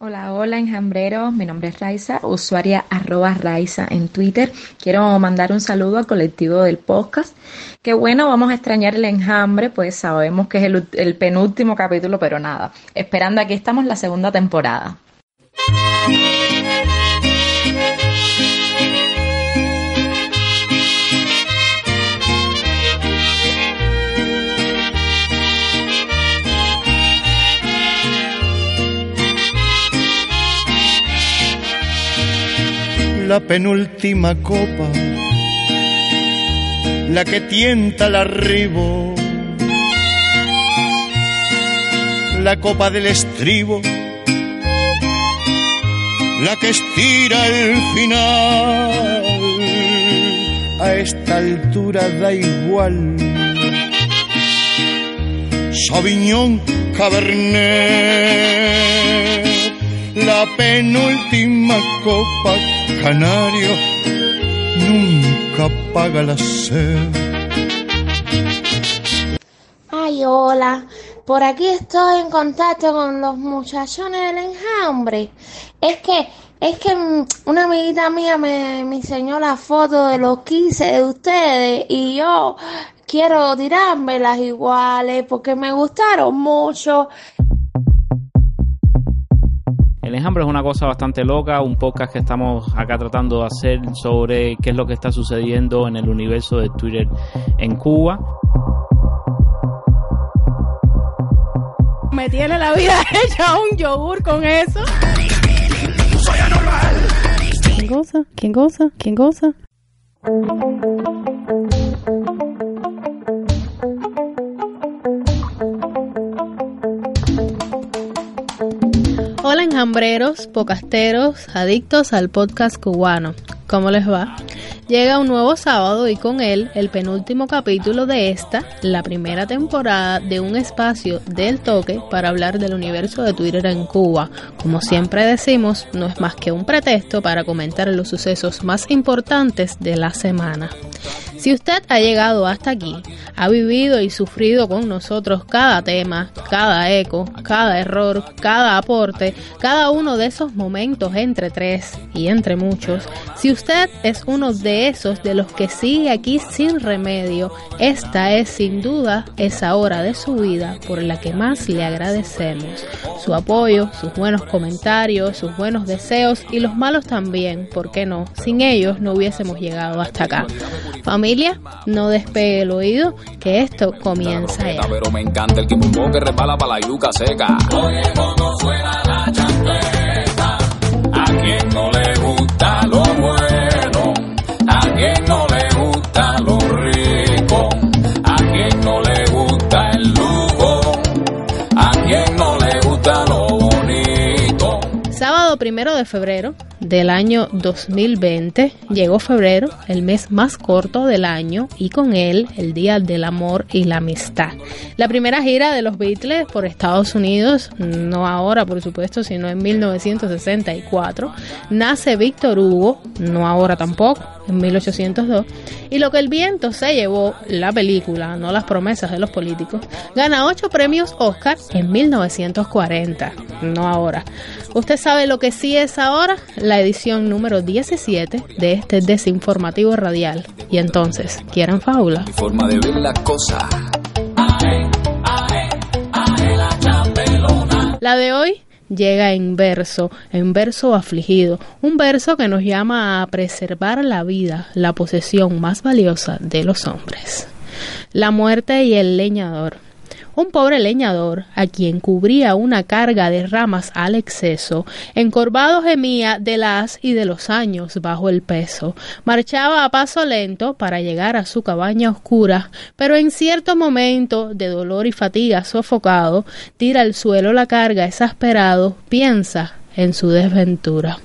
Hola, hola enjambreros, mi nombre es Raiza, usuaria arroba Raiza en Twitter. Quiero mandar un saludo al colectivo del podcast. Que bueno, vamos a extrañar el enjambre, pues sabemos que es el, el penúltimo capítulo, pero nada, esperando aquí estamos la segunda temporada. La penúltima copa, la que tienta el arribo, la copa del estribo, la que estira el final. A esta altura da igual. Sauvignon Cabernet, la penúltima copa canario nunca paga la sed. Ay, hola. Por aquí estoy en contacto con los muchachones del enjambre. Es que, es que una amiguita mía me, me enseñó la foto de los 15 de ustedes y yo quiero tirármelas iguales porque me gustaron mucho. El enjambre es una cosa bastante loca, un podcast que estamos acá tratando de hacer sobre qué es lo que está sucediendo en el universo de Twitter en Cuba. Me tiene la vida hecha un yogur con eso. Soy anormal. ¿Quién goza? ¿Quién goza? ¿Quién goza? Hola enjambreros, pocasteros, adictos al podcast cubano. ¿Cómo les va? Llega un nuevo sábado y con él el penúltimo capítulo de esta, la primera temporada de un espacio del toque para hablar del universo de Twitter en Cuba. Como siempre decimos, no es más que un pretexto para comentar los sucesos más importantes de la semana. Si usted ha llegado hasta aquí, ha vivido y sufrido con nosotros cada tema, cada eco, cada error, cada aporte, cada uno de esos momentos entre tres y entre muchos, si usted es uno de esos de los que sigue aquí sin remedio, esta es sin duda esa hora de su vida por la que más le agradecemos. Su apoyo, sus buenos comentarios, sus buenos deseos y los malos también, ¿por qué no? Sin ellos no hubiésemos llegado hasta acá. Familia, no despegue el oído, que esto comienza ya. Pero me encanta el quimbumbo que resbala para la yuca seca. Oye, cómo suena la chancleta. A quien no le gusta lo bueno, a quien no primero de febrero del año 2020 llegó febrero, el mes más corto del año, y con él el Día del Amor y la Amistad. La primera gira de los Beatles por Estados Unidos, no ahora por supuesto, sino en 1964, nace Víctor Hugo, no ahora tampoco, en 1802, y lo que el viento se llevó, la película, no las promesas de los políticos, gana ocho premios Oscar en 1940, no ahora. ¿Usted sabe lo que sí es ahora? La edición número 17 de este desinformativo radial. Y entonces, ¿quieren fábula? Forma de ver las cosas. La de hoy llega en verso, en verso afligido, un verso que nos llama a preservar la vida, la posesión más valiosa de los hombres. La muerte y el leñador. Un pobre leñador, a quien cubría una carga de ramas al exceso, encorvado gemía de las y de los años bajo el peso. Marchaba a paso lento para llegar a su cabaña oscura, pero en cierto momento de dolor y fatiga sofocado, tira al suelo la carga exasperado, piensa en su desventura.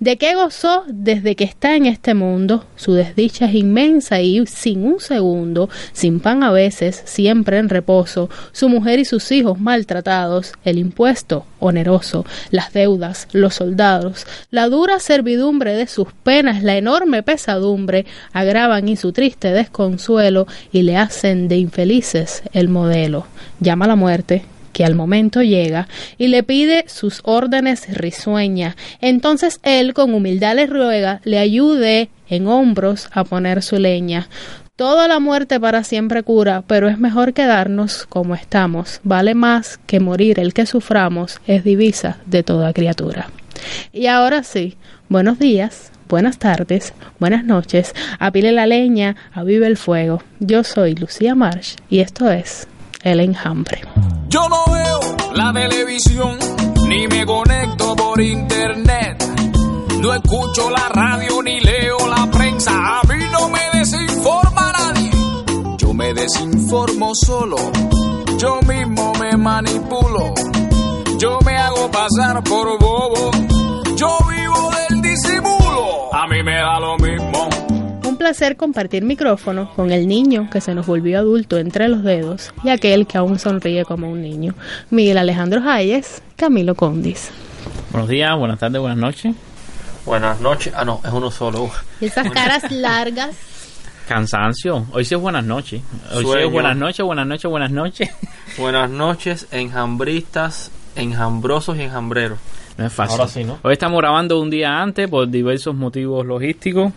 ¿De qué gozó desde que está en este mundo? Su desdicha es inmensa y sin un segundo, sin pan a veces, siempre en reposo, su mujer y sus hijos maltratados, el impuesto oneroso, las deudas, los soldados, la dura servidumbre de sus penas, la enorme pesadumbre, agravan y su triste desconsuelo y le hacen de infelices el modelo. Llama la muerte, que al momento llega y le pide sus órdenes risueñas. Entonces él con humildad le ruega le ayude en hombros a poner su leña. Toda la muerte para siempre cura, pero es mejor quedarnos como estamos. Vale más que morir el que suframos, es divisa de toda criatura. Y ahora sí, buenos días, buenas tardes, buenas noches, apile la leña, avive el fuego. Yo soy Lucía Marsh y esto es El Enjambre. Yo no veo la televisión, ni me conecto por internet. No escucho la radio ni leo la prensa. A mí no me desinforma nadie. Yo me desinformo solo. Yo mismo me manipulo. Yo me hago pasar por bobo. Yo vivo del disimulo. A mí me da lo mismo. Placer compartir micrófono con el niño que se nos volvió adulto entre los dedos y aquel que aún sonríe como un niño. Miguel Alejandro Hayes, Camilo Condis. Buenos días, buenas tardes, buenas noches. Buenas noches. Ah, no, es uno solo. Y esas caras largas. Cansancio. Hoy sí es buenas noches. Hoy sí Sueño. es buenas noches, buenas noches, buenas noches. Buenas noches, enjambristas, enjambrosos y enjambreros. No es fácil. Ahora sí, ¿no? Hoy estamos grabando un día antes por diversos motivos logísticos.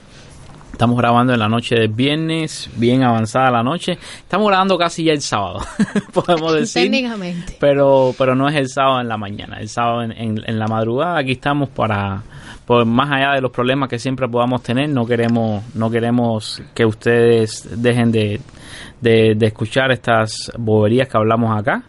Estamos grabando en la noche del viernes, bien avanzada la noche. Estamos grabando casi ya el sábado, podemos decir. Técnicamente. Pero, pero no es el sábado en la mañana, el sábado en, en- en la madrugada. Aquí estamos para, pues más allá de los problemas que siempre podamos tener, no queremos, no queremos que ustedes dejen de, de, de escuchar estas boberías que hablamos acá.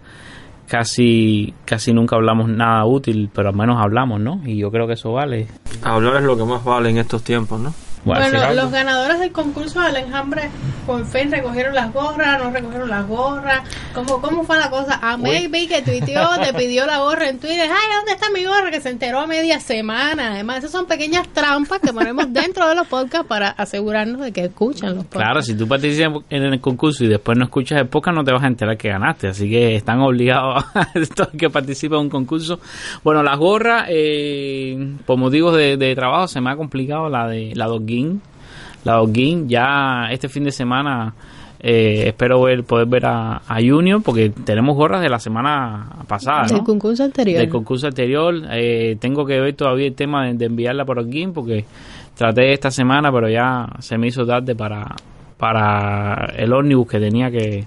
Casi, casi nunca hablamos nada útil, pero al menos hablamos, ¿no? Y yo creo que eso vale. Hablar es lo que más vale en estos tiempos, ¿no? Bueno, los ganadores del concurso del enjambre por fin recogieron las gorras, no recogieron las gorras. ¿Cómo, cómo fue la cosa? A Maybe que tuiteó, te pidió la gorra en Twitter. Ay, ¿dónde está mi gorra? Que se enteró a media semana. Además, esas son pequeñas trampas que ponemos dentro de los podcasts para asegurarnos de que escuchan los podcasts. Claro, si tú participas en el concurso y después no escuchas el podcast, no te vas a enterar que ganaste. Así que están obligados a que participan en un concurso. Bueno, las gorras, eh, por motivos de, de trabajo, se me ha complicado la de la La Doggin, ya este fin de semana eh, espero ver, poder ver a, a Junior, porque tenemos gorras de la semana pasada. Del ¿no? concurso anterior. del concurso anterior. Eh, tengo que ver todavía el tema de, de enviarla por aquí porque traté esta semana, pero ya se me hizo tarde para para el ómnibus que tenía que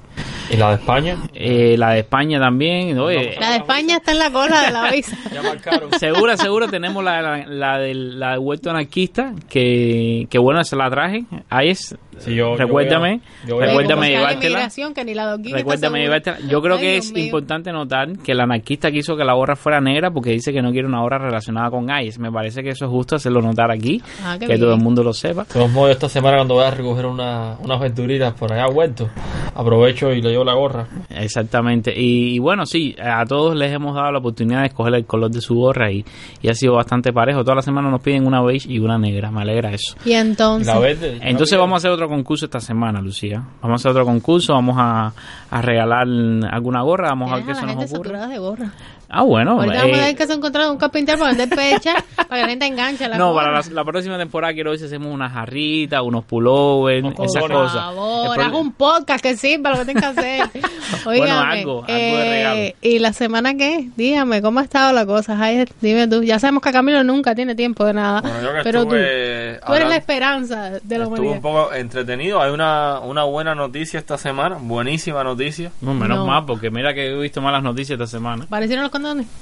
¿Y la de España? eh, la de España también La de España está en la cola de la visa. Ya marcaron. segura seguro tenemos la, la, la del la del huerto anarquista que, que bueno se la traje ahí es Sí, yo- yo recuérdame voy a- yo voy a- recuérdame llevártela que ni la Recuérdame llevártela. Yo creo Ay, que Dios es mío. importante notar que el anarquista quiso que la gorra fuera negra porque dice que no quiere una gorra relacionada con ICE. Me parece que eso es justo hacerlo notar aquí, Ah, que todo el mundo lo sepa. De todos modos, esta semana cuando voy a recoger una, unas verduritas por allá vuelto, aprovecho y le llevo la gorra. Exactamente. Y, y bueno, sí, a todos les hemos dado la oportunidad de escoger el color de su gorra y, y ha sido bastante parejo. Toda la semana nos piden una beige y una negra. Me alegra eso. Y ¿Y entonces. la verde? Entonces vamos a hacer otro concurso esta semana, Lucía. Vamos a hacer otro concurso, vamos a, a regalar alguna gorra, vamos a ver qué se nos ocurre. saturada de gorra. Ah, bueno. Ahorita vamos a eh, ver que se ha encontrado un carpintero para vender pecha para que la gente enganche la No, para la, la próxima temporada quiero ver si hacemos unas jarritas, unos pullovers, Por esas Por cosas. favor, El pro- haz un podcast que sirva lo que tengas que hacer. Bueno, Óigame, algo, algo de regalo. ¿Y la semana qué? Dígame, ¿cómo ha estado la cosa? Ay, dime tú. Ya sabemos que Camilo nunca tiene tiempo de nada. Bueno, yo que pero tú, estuve tú eres la hablando- esperanza de la Estuvo humanidad. un poco entretenido. Hay una, una buena noticia esta semana, buenísima noticia. No, menos No. mal, porque mira que he visto malas noticias esta semana. ¿Parecieron los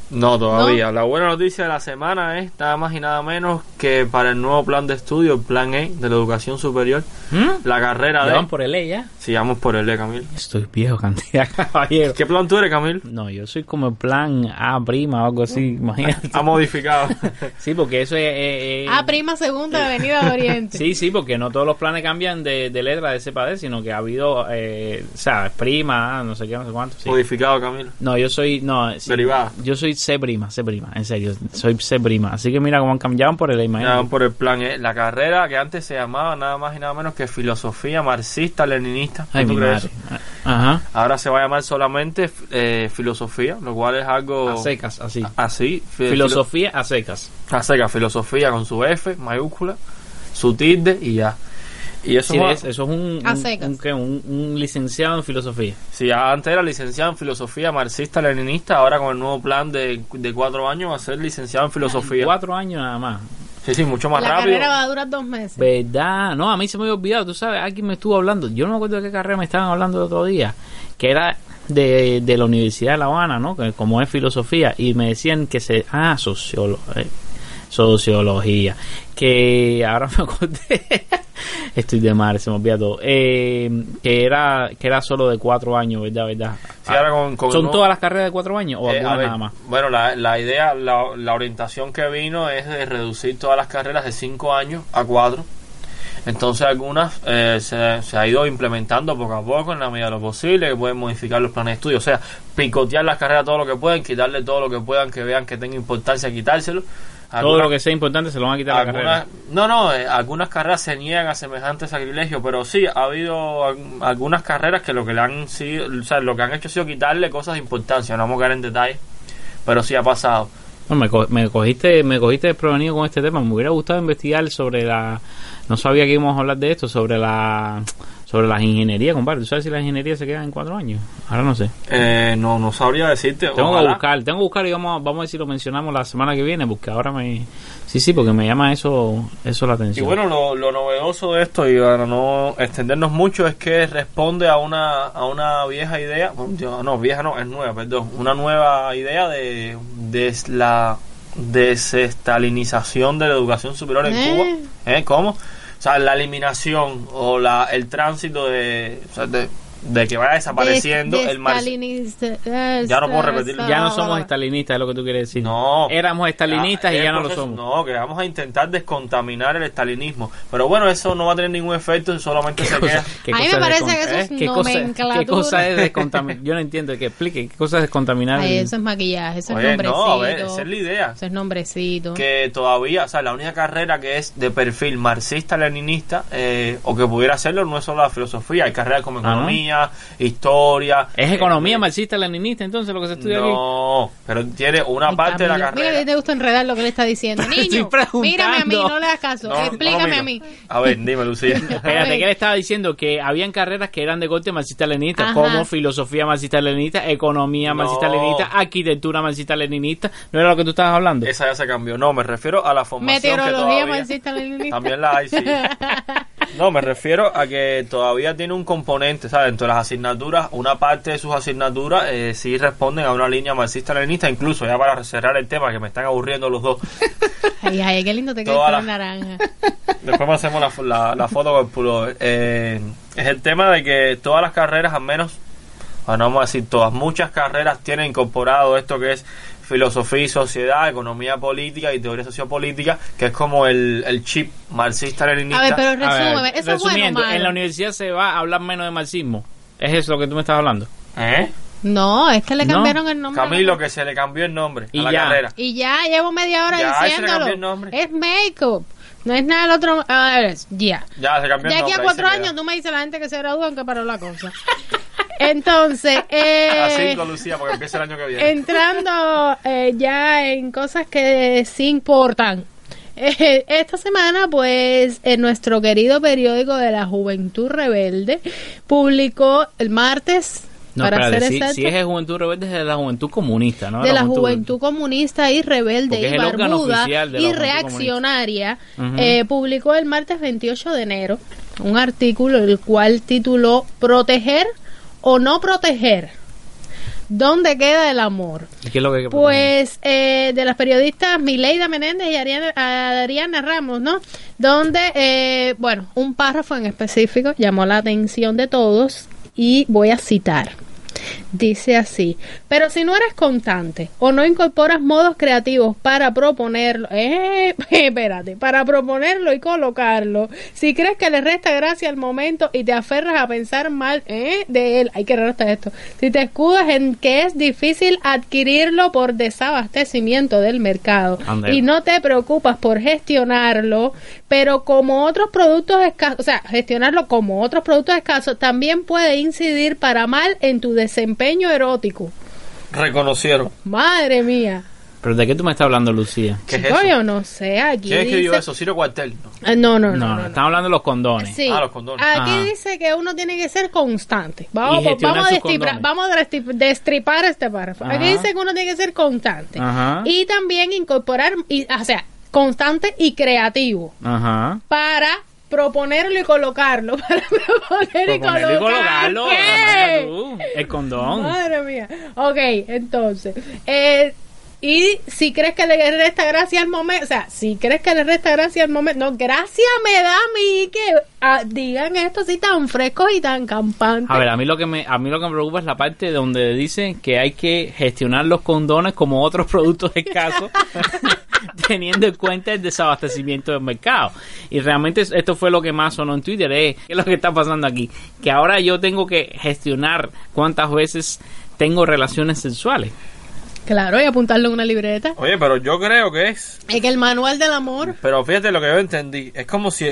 No, todavía. La buena noticia de la semana es nada más y nada menos que para el nuevo plan de estudio, el plan E de la educación superior, ¿Mm? la carrera ¿Ya de... van por el E ya? Si vamos por el E, Camil. Estoy viejo, cantidad, caballero. ¿Qué plan tú eres, Camil? No, yo soy como el plan A prima o algo así, imagínate. Ha modificado. Sí, porque eso es... eh, eh, Ah, prima segunda, Avenida de Oriente. Sí, sí, porque no todos los planes cambian de, de letra de ese padre, sino que ha habido, eh, o sea, prima, no sé qué, no sé cuánto. sí. modificado, Camil. No, yo soy, no, sí, Derivado. Yo soy C prima, C prima, en serio, soy C prima. Así que mira cómo han cambiado por el imagínate. por el plan E. La carrera que antes se llamaba nada más y nada menos que filosofía marxista leninista. Ay, ¿Tú mi crees? Ajá. Ahora se va a llamar solamente eh, filosofía, lo cual es algo A secas, así. así. fi- Filosofía a secas. a secas, filosofía con su F mayúscula, su tilde y ya. Y eso Sí, va- es- eso es un, un- un un- un licenciado en filosofía. Si antes era licenciado en filosofía marxista-leninista, ahora con el nuevo plan de, de cuatro años va a ser licenciado en filosofía. Cuatro años nada más. Sí, sí, mucho más la rápido. carrera va a durar dos meses. ¿Verdad? No, a mí se me había olvidado, tú sabes, alguien me estuvo hablando, yo no me acuerdo de qué carrera me estaban hablando el otro día, que era de, de la Universidad de La Habana, ¿no? Que como es filosofía, y me decían que se... Ah, sociolo- eh, sociología, que ahora me acordé, estoy de mar, se me olvida todo, eh, que era que era solo de cuatro años, ¿verdad? ¿verdad? Sí, ahora con- con ¿Son no- todas las carreras de cuatro años o Eh, algunas ver, nada más? Bueno, la, la idea, la, la orientación que vino es de reducir todas las carreras de 5 años a 4. Entonces algunas eh, se, se ha ido implementando poco a poco en la medida de lo posible, que pueden modificar los planes de estudio, o sea, picotear las carreras todo lo que puedan, quitarle todo lo que puedan, que vean que tenga importancia, quitárselo. Todo Algunas- lo que sea importante se lo van a quitar a la algunas, carrera. no, no, eh, algunas carreras se niegan a semejante sacrilegio, pero sí, ha habido al- algunas carreras que lo que le han sido, o sea, lo que han hecho ha sido quitarle cosas de importancia, no vamos a caer en detalle, pero sí ha pasado. No, me, co- me cogiste me cogiste desprevenido con este tema. Me hubiera gustado investigar sobre la... No sabía que íbamos a hablar de esto, sobre la sobre las ingenierías, compadre. ¿Tú sabes si la ingeniería se queda en cuatro años? Ahora no sé. Eh, no, no sabría decirte. Tengo que buscar, tengo que buscar y vamos, a- vamos a ver si lo mencionamos la semana que viene, porque ahora me... Sí, sí, porque me llama eso eso la Y atención. bueno, lo, lo novedoso de esto, y para no extendernos mucho, es que responde a una, a una vieja idea, no, vieja no, es nueva, perdón, una nueva idea de, de la desestalinización de la educación superior en ¿Eh? Cuba. ¿Eh? ¿Cómo? O sea, la eliminación o la, el tránsito de, o sea, de, de que vaya desapareciendo De- el marxismo. Ya no puedo repetirlo. ya no somos estalinistas, es lo que tú quieres decir. No. Éramos estalinistas Ah, y ya no lo somos. No, que vamos a intentar descontaminar el estalinismo. Pero bueno, eso no va a tener ningún efecto, solamente se queda. ¿Qué A mí me es parece que eso es ¿Eh? ¿Qué cosa, nomenclatura. ¿Qué cosa es descontaminar? Yo no entiendo, que explique, ¿qué cosa es descontaminar? Ay, el- eso es maquillaje, eso Oye, es nombrecito. no, a ver, esa es la idea. Eso es nombrecito. Que todavía, o sea, la única carrera que es de perfil marxista-leninista, eh, o que pudiera hacerlo, no es solo la filosofía, hay carreras como Ah, ¿no? Economía, historia. ¿Es economía eh, marxista-leninista entonces lo que se estudia aquí? No, pero tiene una Ay, parte de la Mira carrera. que te gusta enredar lo que le está diciendo. Estoy Niño, preguntando. mírame a mí, no le hagas caso. No, no, no Explícame a mí. A ver, dime, Lucía. Espérate, que él estaba diciendo que habían carreras que eran de corte marxista-leninista, Ajá. como filosofía marxista-leninista, economía No. marxista-leninista, arquitectura marxista-leninista. ¿No era lo que tú estabas hablando? Esa ya se cambió. No, me refiero a la formación que Meteorología todavía... marxista leninista. También la hay, sí. No, me refiero a que todavía tiene un componente, ¿sabes? Dentro de las asignaturas, una parte de sus asignaturas eh, sí responden a una línea marxista-leninista, incluso ya para cerrar el tema, que me están aburriendo los dos. Ay, ay, qué lindo te queda el la- naranja. Después me hacemos la, la, la foto con el pullover. Eh, es el tema de que todas las carreras, al menos, bueno, vamos a decir todas, muchas carreras tienen incorporado esto que es filosofía y sociedad, economía política y teoría sociopolítica, que es como el, el chip marxista-leninista. A ver, pero A ver, resúmeme. Eso es bueno o resumiendo, malo. en la universidad se va a hablar menos de marxismo. ¿Es eso lo que tú me estás hablando? ¿Eh? No, es que le No. cambiaron el nombre. Camilo, que se le cambió el nombre Y a la ya. carrera. Y ya llevo media hora Ya, diciéndolo. cambió el nombre. Es make-up. No es nada el otro. A ver, ya. Ya, se cambió De el aquí nombre. a ahí cuatro se queda. años tú me dices la gente que se gradúan que paró la cosa. Entonces, eh, A cinco, Lucía, porque empieza el año que viene. entrando eh, ya en cosas que sí importan. Eh, esta semana, pues, en nuestro querido periódico de la Juventud Rebelde publicó el martes, No, para espérate, ser si, si es de Juventud Rebelde es de la Juventud Comunista, ¿no? de la Juventud Comunista y Rebelde y Barbuda y Reaccionaria, eh, publicó el martes 28 de enero un artículo el cual tituló Proteger o no proteger. ¿Dónde queda el amor? ¿Y qué es lo que hay que? Pues eh, de las periodistas Mileida Menéndez y Ariana, Ariana Ramos, ¿no? Donde, eh, bueno, un párrafo en específico llamó la atención de todos y voy a citar. Dice así, pero si no eres constante o no incorporas modos creativos para proponerlo, eh, espérate, para proponerlo y colocarlo, si crees que le resta gracia al momento y te aferras a pensar mal eh, de él, hay que resta esto, si te escudas en que es difícil adquirirlo por desabastecimiento del mercado y no te preocupas por gestionarlo, pero como otros productos escasos, o sea, gestionarlo como otros productos escasos, también puede incidir para mal en tu desempeño erótico. Reconocieron. Madre mía. ¿Pero de qué tú me estás hablando, Lucía? ¿Qué es eso? yo no sé, aquí ¿Quién escribió dice... eso? Ciro Cuartel. No. Ah, No, no, no. No, no, no, no. estamos hablando de los condones. Sí. Ah, los condones. Aquí Ajá. dice que uno tiene que ser constante. Vamos, vamos, a, vamos a destri- destripar este párrafo. Aquí dice que uno tiene que ser constante. Ajá. Y también incorporar, y, o sea, constante y creativo. Ajá. Para proponerlo y colocarlo. Para proponer y Proponerlo y colocar. colocarlo. El condón. Madre mía. Ok, entonces. Eh, y si crees que le resta gracia al momento, o sea, si crees que le resta gracia al momento, no, gracia me da a mí que ah, digan esto así tan frescos y tan campantes. A ver, a mí lo que me a mí lo que me preocupa es la parte donde dice que hay que gestionar los condones como otros productos escasos teniendo en cuenta el desabastecimiento del mercado. Y realmente esto fue lo que más sonó en Twitter, eh, ¿qué es lo que está pasando aquí? Que ahora yo tengo que gestionar cuántas veces tengo relaciones sexuales. Claro, y apuntarlo en una libreta. Oye, pero yo creo que es. Es que el manual del amor. Pero fíjate lo que yo entendí. Es como si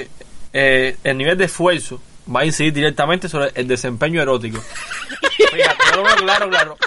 eh, el nivel de esfuerzo va a incidir directamente sobre el desempeño erótico. Fíjate, yo lo veo claro, claro.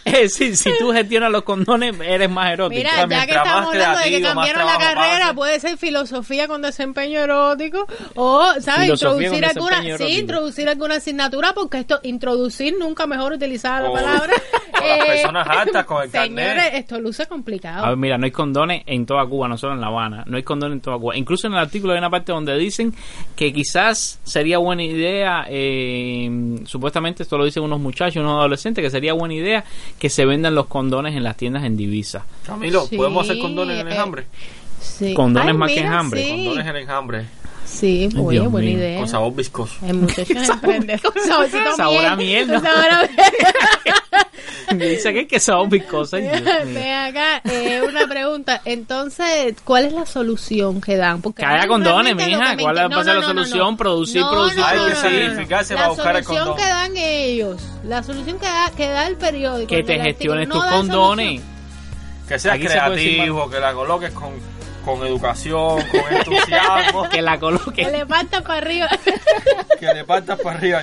Es decir, si tú gestionas los condones, eres más erótico. Mira, ya que estamos hablando de que cambiaron la carrera, puede ser filosofía con desempeño erótico o, ¿sabes? Filosofía Introducir con alguna, sí, introducir alguna asignatura, porque esto, introducir, nunca mejor utilizada la O- palabra. o las personas altas con el Señores, carnet. esto luce complicado. A ver, mira, no hay condones en toda Cuba, no solo en La Habana. No hay condones en toda Cuba. Incluso en el artículo hay una parte donde dicen que quizás sería buena idea, eh, supuestamente esto lo dicen unos muchachos, unos adolescentes, que sería buena idea que se vendan los condones en las tiendas en divisa. Camilo, Sí, ¿podemos hacer condones en el eh, enjambre? Sí. Condones más que mira, enjambre. Sí, Condones en el enjambre. sí Ay, oye, Dios buena mío, idea. Con sabor viscoso. El muchacho. Saborcito Sabor a miel. miel. Sabor a Dice que, que son mío. Ven acá, eh, una pregunta. Entonces, ¿cuál es la solución que dan? Porque Que haya condones, mija. que ¿Cuál va a ser la solución? Producir, producir, Hay que La buscar el solución condón. que dan ellos, la solución que da, que da el periódico. Que te gestiones tus condones. solución. Que seas creativo, que la coloques con, con educación, con entusiasmo, Que la Que coloque. le falta para arriba. que le partas para arriba.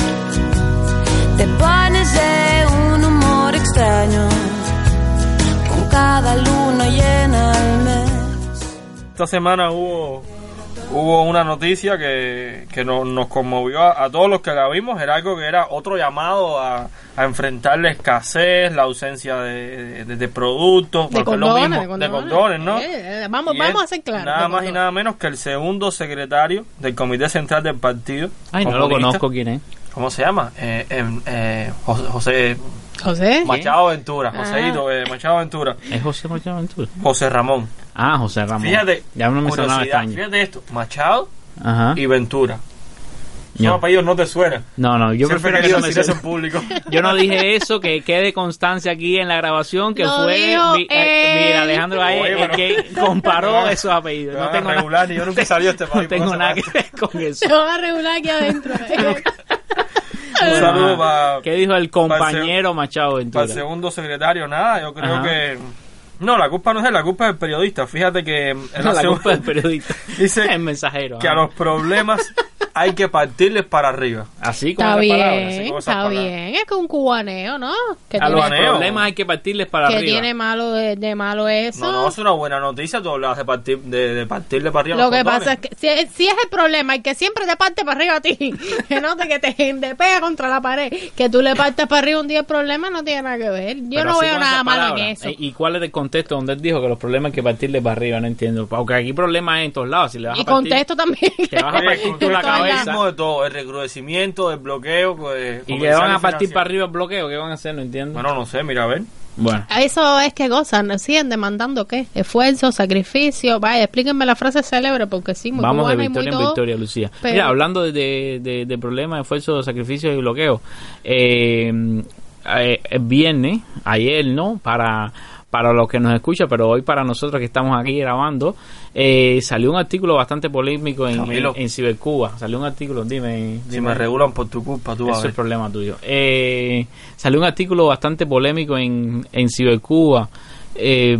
Cada luna llena al mes. Esta semana hubo hubo una noticia que, que nos, nos conmovió a, a todos los que la vimos. Era algo que era otro llamado a, a enfrentar la escasez, la ausencia de, de- de productos, De condones, mismo, de de condones. condones, ¿no? Eh, eh, vamos- Y vamos es a ser claros, Nada más y condones. nada menos que el segundo secretario del Comité Central del Partido. Ay, no lo conozco quién es. ¿Cómo se llama? Eh, em, eh, José, José José. Machado Ventura. Ah. Joséito, eh, Machado Ventura. ¿Es José Machado Ventura? José Ramón. Ah, José Ramón. Fíjate, Ya no me sonaba extraño. fíjate esto, Machado Ajá. y Ventura. Son No. apellidos no te suenan. No, no, yo Siempre prefiero que no me eso suene. en público. Yo no dije eso, que quede constancia aquí en la grabación, que Lo fue mi- eh, mira, Alejandro ahí pero- que comparó esos apellidos. No tengo, regular, nada, yo nunca salí de este país, no tengo nada que ver con eso. Se van a regular aquí adentro. Un saludo para ¿Qué dijo el compañero Machado el Ventura? segundo secretario. Nada, yo creo Ajá. que... No, la culpa no es él, la culpa es del periodista. Fíjate que... él la hace- culpa del periodista. Dice el mensajero. que a los problemas hay que partirles para arriba. Así con Está esas bien, palabras. así como esas está palabras. bien. Es que un cubaneo, ¿no? Que A los tiene, problemas hay que partirles para que arriba. tiene malo de, de malo eso. No, no, es una buena noticia. Tú hablas de, partir, de, de partirle para arriba. Lo los que condones. pasa es que si, es- si es el problema y que siempre te parte para arriba a ti, que no te, que te, te pega contra la pared, que tú le partes para arriba un día el problema no tiene nada que ver. Yo Pero no veo nada malo en eso. ¿Y cuál es el contexto donde él dijo que los problemas hay que partirle para arriba? No entiendo. Porque aquí problemas hay en todos lados. Si le vas Y a partir, contesto también. Te vas a partir tú la el cabeza. de todo, el recrudecimiento, el bloqueo. Pues, y le van a partir para arriba el bloqueo. ¿Qué van a hacer? No entiendo. Bueno, no sé, mira, a ver. Bueno. Eso es que gozan, siguen demandando qué? Esfuerzo, sacrificio. Vaya, explíquenme la frase célebre porque sí, muy Vamos de cubana y muy victoria en todo. victoria, Lucía. pero- Mira, hablando de, de, de- de problemas, esfuerzo, sacrificio y bloqueo. Eh, eh, el viernes, ayer, ¿no? Para, para los que nos escuchan, pero hoy para nosotros que estamos aquí grabando, eh, salió un artículo bastante polémico en, en, en Cibercuba. Salió un artículo, dime. Si dime. me regulan por tu culpa, tú Eso es el problema tuyo. Eh, salió un artículo bastante polémico en, en Cibercuba. Eh,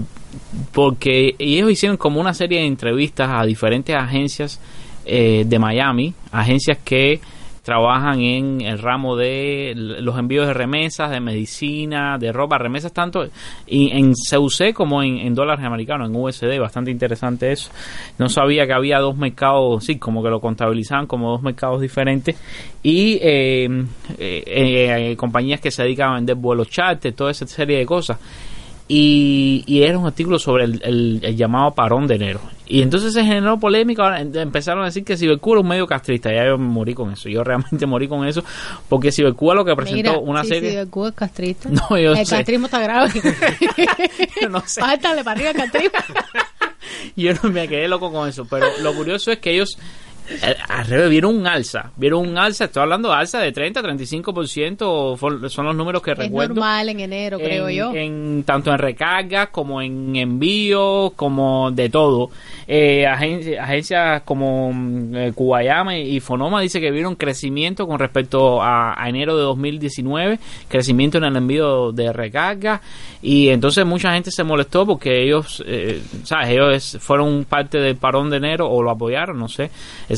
porque ellos hicieron como una serie de entrevistas a diferentes agencias eh, de Miami, agencias que trabajan en el ramo de los envíos de remesas, de medicina, de ropa, remesas tanto en CUC como en, en dólares americanos, en USD, bastante interesante eso. No sabía que había dos mercados, sí, como que lo contabilizaban como dos mercados diferentes y eh, eh, eh, compañías que se dedican a vender vuelos charter, toda esa serie de cosas y, y era un artículo sobre el, el- el llamado parón de enero. Y entonces se generó polémica, ahora em- empezaron a decir que Cibercuba era un medio castrista, ya yo morí con eso, yo realmente morí con eso, porque Cibercuba lo que presentó Mira, una sí, serie... cubo es castrista. No, yo el sé. castrismo está grave. Yo no sé. Pártale para arriba el castrismo. yo no me quedé loco con eso, pero lo curioso es que ellos al revés, vieron un alza, vieron un alza, estoy hablando de alza de 30, 35%, fue- son los números que es recuerdo. normal en enero, creo yo. en- tanto en recargas como en envíos, como de todo. Eh, agen- agencias como mm, eh, Cubayama y Fonoma dice que vieron crecimiento con respecto a, a enero de 2019, crecimiento en el envío de recargas y entonces mucha gente se molestó porque ellos, eh, ¿sabes? Ellos es- fueron parte del parón de enero o lo apoyaron, no sé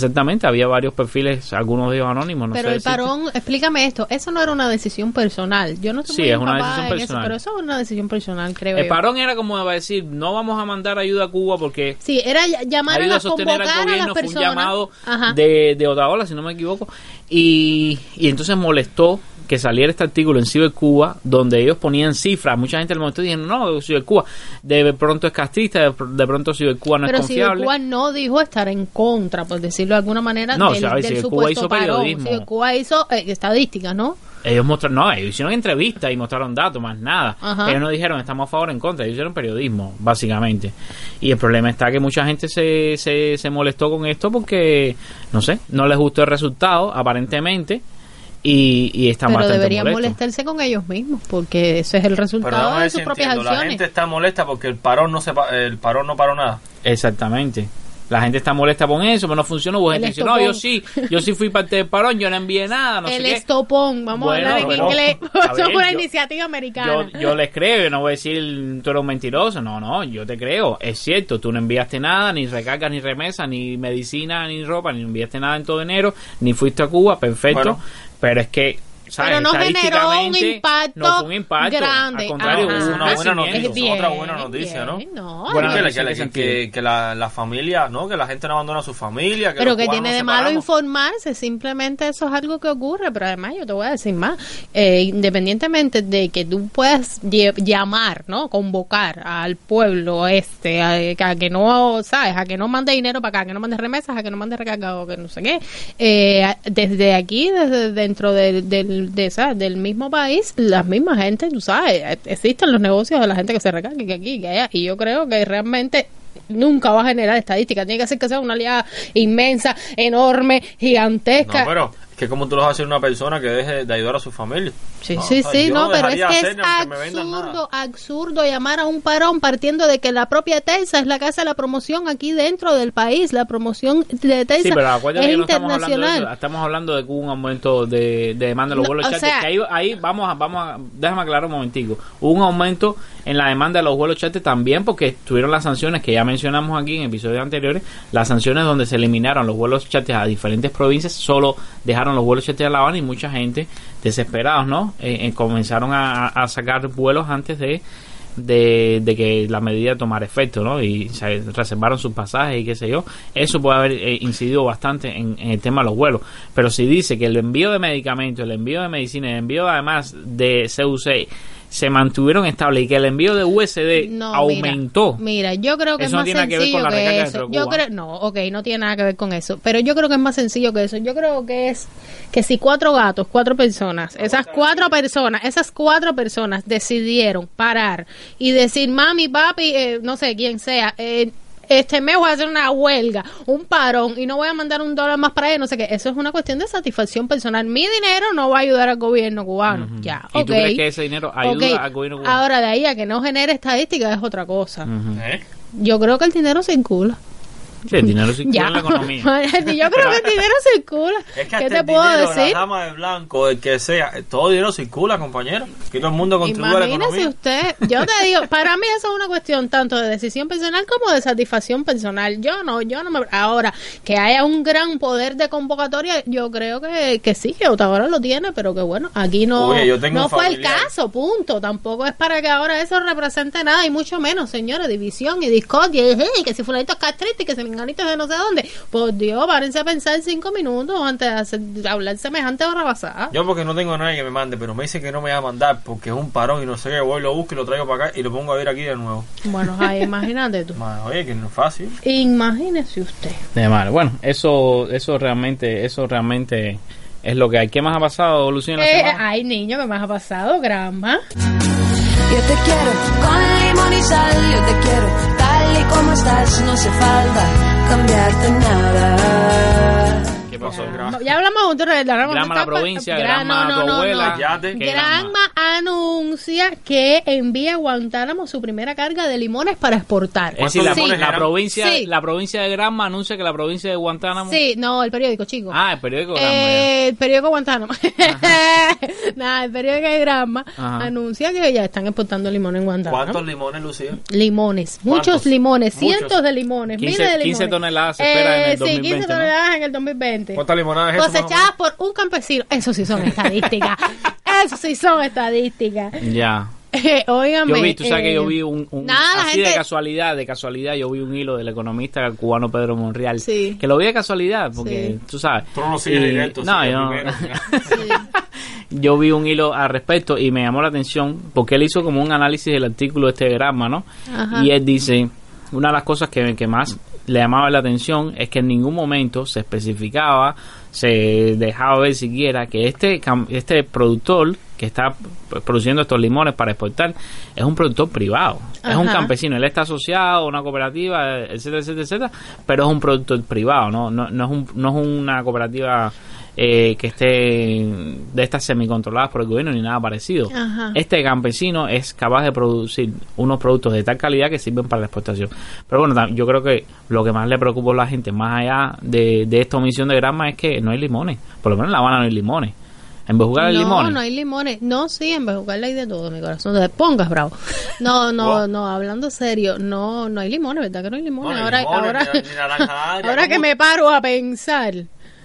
exactamente. Había varios perfiles, algunos de ellos anónimos, no pero sé el decirte. parón, explícame esto, eso no era una decisión personal. Yo no estoy Sí, es una decisión en eso, personal. pero eso es una decisión personal, creo El yo. parón era como va a decir, no vamos a mandar ayuda a Cuba porque Sí, era ll- llamar a, las sostener al a las gobierno fue un personas. llamado Ajá. de, de Otaola, si no me equivoco, y, y entonces molestó que saliera este artículo en Cibercuba donde ellos ponían cifras, mucha gente molestó y dijeron, no, Cibercuba de pronto es castrista, de, de pronto Cibercuba no pero es confiable. Cuba no dijo estar en contra, por decirlo de alguna manera, No, del, sabes, del si Cuba supuesto hizo parón. periodismo. Si Cuba hizo eh, estadísticas, ¿no? Ellos mostraron, no, ellos hicieron entrevistas y mostraron datos, más nada. Ajá. Ellos no dijeron estamos a favor o en contra, ellos hicieron periodismo, básicamente. Y el problema está que mucha gente se, se, se molestó con esto porque, no sé, no les gustó el resultado, aparentemente, y, y están Pero deberían molestarse con ellos mismos, porque ese es el Pero resultado vamos a de ver sus si propias entiendo. La acciones. gente está molesta porque el parón no se pa- el parón no paró nada. Exactamente. La gente está molesta con eso, pero no funcionó. Hubo gente El que dice, no, yo sí, yo sí fui parte del parón, yo no envié nada, no el sé qué. estopón, vamos Bueno, a hablar en inglés. Eso fue una yo- iniciativa americana. Yo, yo les creo, yo no voy a decir tú eres un mentiroso, no, no, yo te creo, es cierto, tú no enviaste nada, ni recargas, ni remesa, ni medicina, ni ropa, ni enviaste nada en todo enero, ni fuiste a Cuba, perfecto, Bueno. pero es que, ¿sabes? Pero no generó un impacto no fue un impacto, grande. al contrario, Ajá. hubo una buena crecimiento. noticia, Es bien, otra buena noticia, ¿no? bien, no, Buena que, la, que, la- ¿en qué que- la, la familia, ¿no? Que la gente no abandona a su familia. Que pero que tiene de malo informarse, simplemente eso es algo que ocurre, pero además yo te voy a decir más, eh, independientemente de que tú puedas llamar, ¿no? Convocar al pueblo este, a, a que no, ¿sabes? A que no mande dinero para acá, a que no mande remesas, a que no mande recarga o que no sé qué. Eh, desde aquí, desde dentro del, de, ¿sabes? del mismo país, las mismas gente, tú sabes, existen los negocios de la gente que se recarga, que aquí, que allá, y yo creo que realmente nunca va a generar estadística. Tiene que ser que sea una aliada inmensa, enorme, gigantesca. No, pero que como tú lo vas a hacer una persona que deje de ayudar a su familia. Sí, No, sí, o sea, sí, no, pero es que es hacer absurdo, absurdo llamar a un parón partiendo de que la propia TELSA es la que hace la promoción aquí dentro del país. La promoción de TELSA Sí, pero acuérdate es que no estamos hablando de internacional. eso. Estamos hablando de que hubo un aumento de, de demanda de los No, vuelos o charter. sea- que ahí, ahí vamos a, vamos a, déjame aclarar un momentico. Hubo un aumento en la demanda de los vuelos charter también porque tuvieron las sanciones que ya mencionamos aquí en episodios anteriores. Las sanciones donde se eliminaron los vuelos charter a diferentes provincias, solo dejaron los vuelos charter a La Habana y mucha gente desesperados, ¿no? Eh, eh, comenzaron a, sacar vuelos antes de de, que la medida tomara efecto, ¿no? Y se reservaron sus pasajes y qué sé yo. Eso puede haber eh, incidido bastante en, en el tema de los vuelos. Pero si dice que el envío de medicamentos, el envío de medicina, el envío además de CUC se mantuvieron estables y que el envío de USD No, aumentó. Mira, mira, yo creo que Eso es no más tiene nada que ver sencillo con la que eso. Yo creo, no, ok, no tiene nada que ver con eso. Pero yo creo que es más sencillo que eso. Yo creo que es que si cuatro gatos, cuatro personas, esas cuatro personas, esas cuatro personas decidieron parar y decir, mami, papi, eh, no sé quién sea, eh, este mes voy a hacer una huelga, un parón y no voy a mandar un dólar más para ellos, no sé qué. Eso es una cuestión de satisfacción personal. Mi dinero no va a ayudar al gobierno cubano. Ya, ¿Y ok. tú crees que ese dinero ayuda Ok. al gobierno cubano? Ahora, de ahí a que no genere estadística es otra cosa. ¿Eh? Yo creo que el dinero circula. Sí, el dinero sí en la economía. Yo creo que el dinero circula. Es que ¿Qué hasta te el puedo dinero, decir? la dama de blanco, el que sea, todo dinero circula, compañero. Que todo el mundo contribuye a la Imagínese economía. usted, yo te digo, para mí eso es una cuestión tanto de decisión personal como de satisfacción personal. Yo no, yo no me... Ahora, que haya un gran poder de convocatoria, yo creo que, que sí, que ahora lo tiene, pero que bueno, aquí no, Oye, yo tengo no fue el caso, punto. Tampoco es para que ahora eso represente nada, y mucho menos, señores, división y discordia, y, "Ey, que si fulanitos castritos y que si menganitos de no sé dónde. Por Dios, párense a pensar cinco minutos antes de hacer- de hablar semejante barrabasada. Yo porque no tengo a nadie que me mande, pero me dice que no me va a mandar porque es un parón y no sé qué, voy, lo busco y lo traigo para acá y lo pongo a ver aquí de nuevo. Bueno, ay, imagínate tú. Oye, que no es fácil. Imagínese usted. De mal. Bueno, eso, eso realmente, eso realmente es lo que hay. ¿Qué más ha pasado, Lucía, Eh, ay, niño, ¿qué más ha pasado, grama? Yo te quiero con limón y sal, yo te quiero tal y como estás, no hace falta cambiarte nada. ¿Qué pasó? Ya hablamos juntos de la grama. La provincia, grama tu abuela. Yate. ¿Qué Granma anuncia que envía a Guantánamo su primera carga de limones para exportar. Es decir, la, Sí. la provincia, Sí. la provincia de Granma anuncia que la provincia de Guantánamo. Sí, no, el periódico, chico. Ah, el periódico Granma. Eh, el periódico Guantánamo. Nada, el periódico de Granma Ajá. anuncia que ya están exportando limones en Guantánamo. ¿Cuántos limones, Lucía? Limones, ¿Cuántos? muchos limones, Muchos. cientos de limones, 15 miles de limones. 15 toneladas se espera en el Eh, Sí, 2020, 15 ¿no? toneladas en el 2020. ¿Cuántas limonadas es Cosechadas por un campesino. Eso sí son estadísticas. Eso sí son estadísticas. Ya. Eh, óigame. Yo vi, tú sabes que yo vi un, un- nada, así de casualidad, de casualidad, yo vi un hilo del economista cubano Pedro Monreal, Sí. que lo vi de casualidad, porque Sí. tú sabes. Tú no sigues directo, no, yo, primero. yo vi un hilo al respecto y me llamó la atención porque él hizo como un análisis del artículo de este grama, ¿no? Ajá. Y él dice, una de las cosas que, que más le llamaba la atención es que en ningún momento se especificaba, se dejaba ver siquiera que este, este productor que está produciendo estos limones para exportar es un productor privado, es un campesino, él está asociado a una cooperativa, etcétera, etcétera, etcétera, pero es un productor privado, no, no, no, es, un, no es una cooperativa eh, que esté de estas semicontroladas por el gobierno ni nada parecido. Ajá. Este campesino es capaz de producir unos productos de tal calidad que sirven para la exportación. Pero bueno, yo creo que lo que más le preocupa a la gente, más allá de, de esta omisión de grama, es que no hay limones. Por lo menos en La Habana no hay limones. En Bejugar hay no, limones. no hay limones. No, sí, en Bejucal hay de todo, mi corazón. No te pongas bravo. No, no, no, hablando serio, no, no hay limones, ¿verdad que no hay limones? No hay ahora, limones, ahora, ahora que ¿Cómo- me paro a pensar,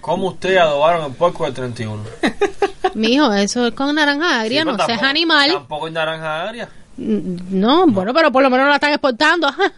¿Cómo ustedes adobaron el puerco del 31? mijo, eso es con naranja agria, Sí, no seas animal. Tampoco hay naranja agria. Mm, No, bueno, pero por lo menos la están exportando, ajá.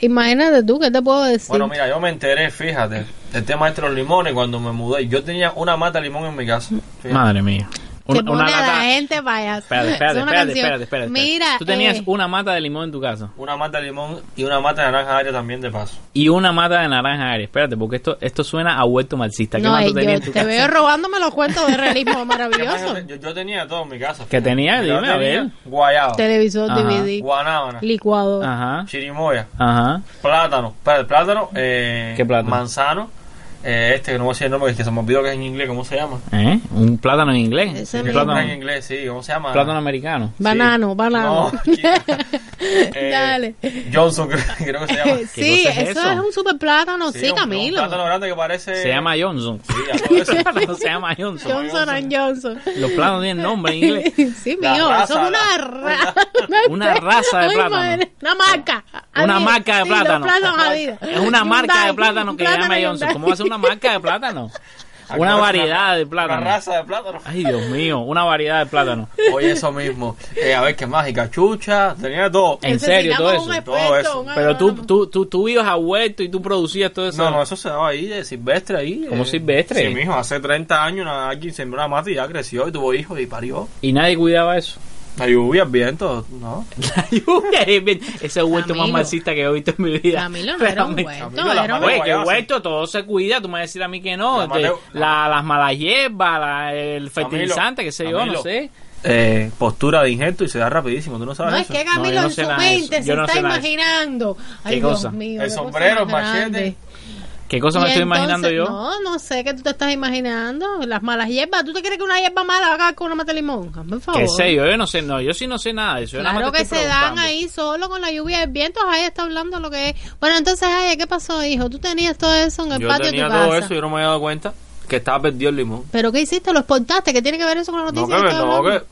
Imagínate tú, ¿qué te puedo decir? Bueno, mira, yo me enteré, fíjate, el tema este de los limones cuando me mudé. Yo tenía una mata de limón en mi casa. Fíjate. Madre mía. Que Una, pone una a la lata- gente vaya. Espérate, espérate, Es una espérate, espérate, espérate, espérate. Mira, Tú tenías eh, una mata de limón en tu casa. Una mata de limón y una mata de naranja agria también de paso. Y una mata de naranja agria. Espérate, porque esto, esto suena a huerto marxista. ¿Qué no, más tú tenías yo en tu te casa? veo robándome los cuentos de realismo maravilloso. Yo, yo tenía todo en mi casa. ¿Qué tenía? Dime, a tenía ver. Guayaba, Televisor, Ajá. DVD, guanábana, licuado. Ajá, chirimoya, ajá. plátano, espérate, plátano, eh, ¿Qué plátano? manzano, eh, este, que no voy a decir el nombre, que se me olvidó que es en inglés, ¿cómo se llama? ¿Eh? Un plátano en inglés. Ese un plátano, en inglés, sí, ¿cómo se llama? plátano americano. Banano, banano. No, chica. Eh, Dale. Johnson, creo, creo que se llama. sí, cosa es eso, es un super plátano, sí, un- Camilo. Un plátano grande que parece. Se llama Johnson. Sí, eso. Se llama Johnson. Johnson and Johnson. Los plátanos tienen nombre en inglés. Sí, La mío, raza, eso es una raza. Una raza de plátano. madre, Una marca. Una Adidas. marca de Sí, plátano. Es una marca de plátano un que se llama Johnson. ¿Cómo va a ser una marca de plátano? Una variedad de Una plátano. raza de plátano. Ay, Dios mío, una variedad de plátano. Oye, eso mismo. Eh, a ver, ¿qué más? Y cachucha, tenía todo. En serio, todo eso. Todo eso. Pero tú, tú, tú, tú ibas a huerto y tú producías todo eso. No, no, eso se daba ahí de silvestre ahí. ¿Cómo eh, silvestre? Sí, mijo, hace 30 años una- alguien sembró una mata y ya creció y tuvo hijos y parió. Y nadie cuidaba eso. La lluvia, el viento, ¿no? La lluvia es bien- ese huerto más marxista que he visto en mi vida. Camilo no era un huerto, Camilo, la era un Oye, que huerto todo se cuida, tú me vas a decir a mí que no. La las malas hierbas, la- el fertilizante, qué sé yo, no sé. Eh, postura de injerto y se da rapidísimo, ¿tú no sabes No, es que No, Camilo no en sé su mente se no está imaginando. Ay, ¿Qué Dios cosa? mío. El sombrero, el machete. ¿Qué cosa me estoy imaginando yo? No, no sé qué tú te estás imaginando. Las malas hierbas. ¿Tú te crees que una hierba mala haga con una mata de limón? Por favor. ¿Qué sé yo? Yo no sé, no, yo sí no sé nada de eso. yo nada Claro más te que se dan ahí solo con la lluvia y el viento. Ahí está hablando lo que es. Bueno, entonces, ay, ¿qué pasó, hijo? Tú tenías todo eso en el Yo patio tenía de tu todo casa. eso y yo no me había dado cuenta que estaba perdido el limón. ¿Pero qué hiciste? ¿Lo exportaste? ¿Qué tiene que ver eso con la No, noticia? que, que estoy no, que...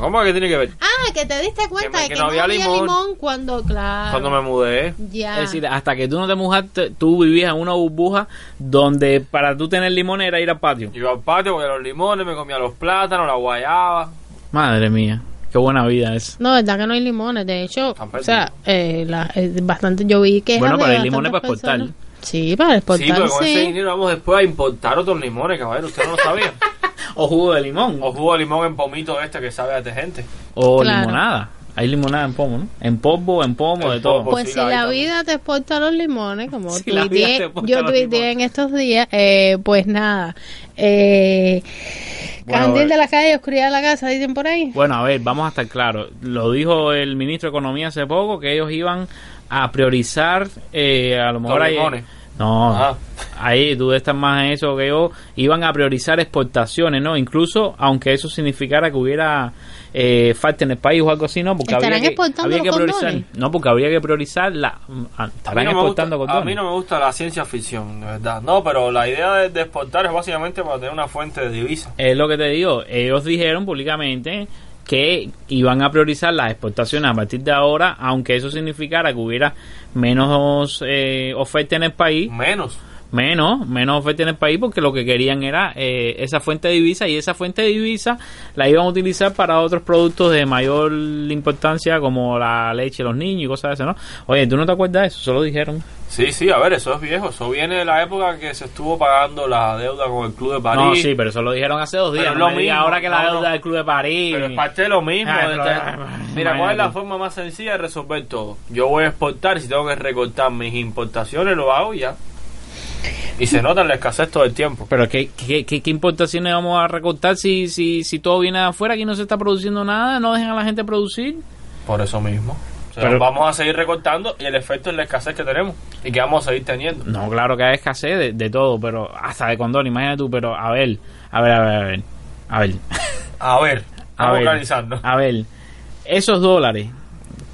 ¿Cómo que tiene que ver? Ah, que te diste cuenta me- de que que, no había había, limón. limón. cuando, claro. Cuando me mudé. Ya. Es decir, hasta que tú no te mojaste, tú vivías en una burbuja donde para tú tener limones era ir al patio. Iba al patio, comía los limones, me comía los plátanos, la guayaba. Madre mía, qué buena vida es. No, verdad que no hay limones. De hecho, o sea, eh, la- eh, bastante yo vi que. Bueno, pero hay limones para exportar. Sí, para Sí, exportar, pero con ese sí. dinero vamos después a importar otros limones, caballero. Usted no lo sabía. O jugo de limón. o jugo de limón en pomito este que sabe a detergente. O Claro. limonada. Hay limonada en pomo, ¿no? En polvo, en pomo, de todo. Pues sí, si la hay vida te exporta los limones, como Si tuiteé- yo tuiteé en estos días, eh, pues nada. Eh, Bueno, Candil de la calle, oscuridad de la casa, dicen por ahí. Bueno, a ver, vamos a estar claros. Lo dijo el ministro de Economía hace poco, que ellos iban a priorizar, eh, a lo mejor Los limones. No, Ah. ahí tú estás más en eso que yo. Iban a priorizar exportaciones, ¿no? Incluso, aunque eso significara que hubiera eh, falta en el país o algo así, ¿no? Porque ¿Estarán había que, priorizar. condones? No, porque habría que priorizar la... ah, A Estarán no exportando gusta, a mí no me gusta la ciencia ficción, de verdad. No, pero la idea de, de exportar es básicamente para tener una fuente de divisa. Es lo que te digo. Ellos dijeron públicamente que iban a priorizar las exportaciones a partir de ahora, aunque eso significara que hubiera menos eh, oferta en el país, Menos. Menos, menos oferta en el país, porque lo que querían era eh, esa fuente de divisa y esa fuente de divisa la iban a utilizar para otros productos de mayor importancia como la leche de los niños y cosas de eso, ¿no? Oye, ¿tú no te acuerdas de eso? Solo dijeron. Sí, sí, a ver, eso es viejo. Eso viene de la época que se estuvo pagando la deuda con el Club de París. No, sí, pero eso lo dijeron hace dos días. Pero no lo me mismo, ahora que la no, deuda del Club de París. Pero es parte de lo mismo. Ah, de- ah, Mira, ¿cuál es la forma más sencilla de resolver todo? Yo voy a exportar, si tengo que recortar mis importaciones, lo hago y ya. Y se nota la escasez todo el tiempo. Pero ¿qué, qué, qué, qué importaciones vamos a recortar si, si, si todo viene de afuera? Aquí no se está produciendo nada, no dejan a la gente producir. Por eso mismo. O sea, Pero- vamos a seguir recortando y el efecto es la escasez que tenemos y que vamos a seguir teniendo. No, claro que hay escasez de, de todo, pero hasta de condón, imagínate tú, pero a ver, a ver, a ver, a ver, a ver, A ver, a ver, a ver, esos dólares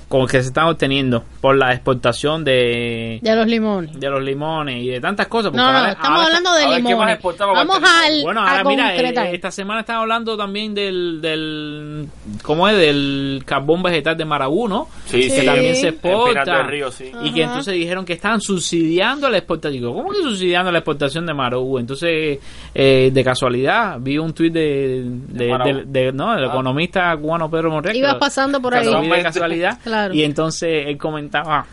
con que se están obteniendo por la exportación de, De los limones. de los limones y de tantas cosas. porque No, no, ahora- estamos ahora hablando de ver, ¿qué más limones. Vamos al, Bueno, a ahora mira, concretar. eh, esta semana están hablando también del, del ¿cómo es? Del carbón vegetal de Marabú, ¿no? Sí, que sí. también se exporta. del Río, sí. Y que entonces dijeron que estaban subsidiando la exportación. ¿Cómo que subsidiando la exportación de Marabú? Entonces, eh, de casualidad, vi un tuit de, de, de- de- no, del Ah. economista cubano Pedro Monreal. Ibas pasando por ahí. de casualidad. Claro. Y entonces él comentaba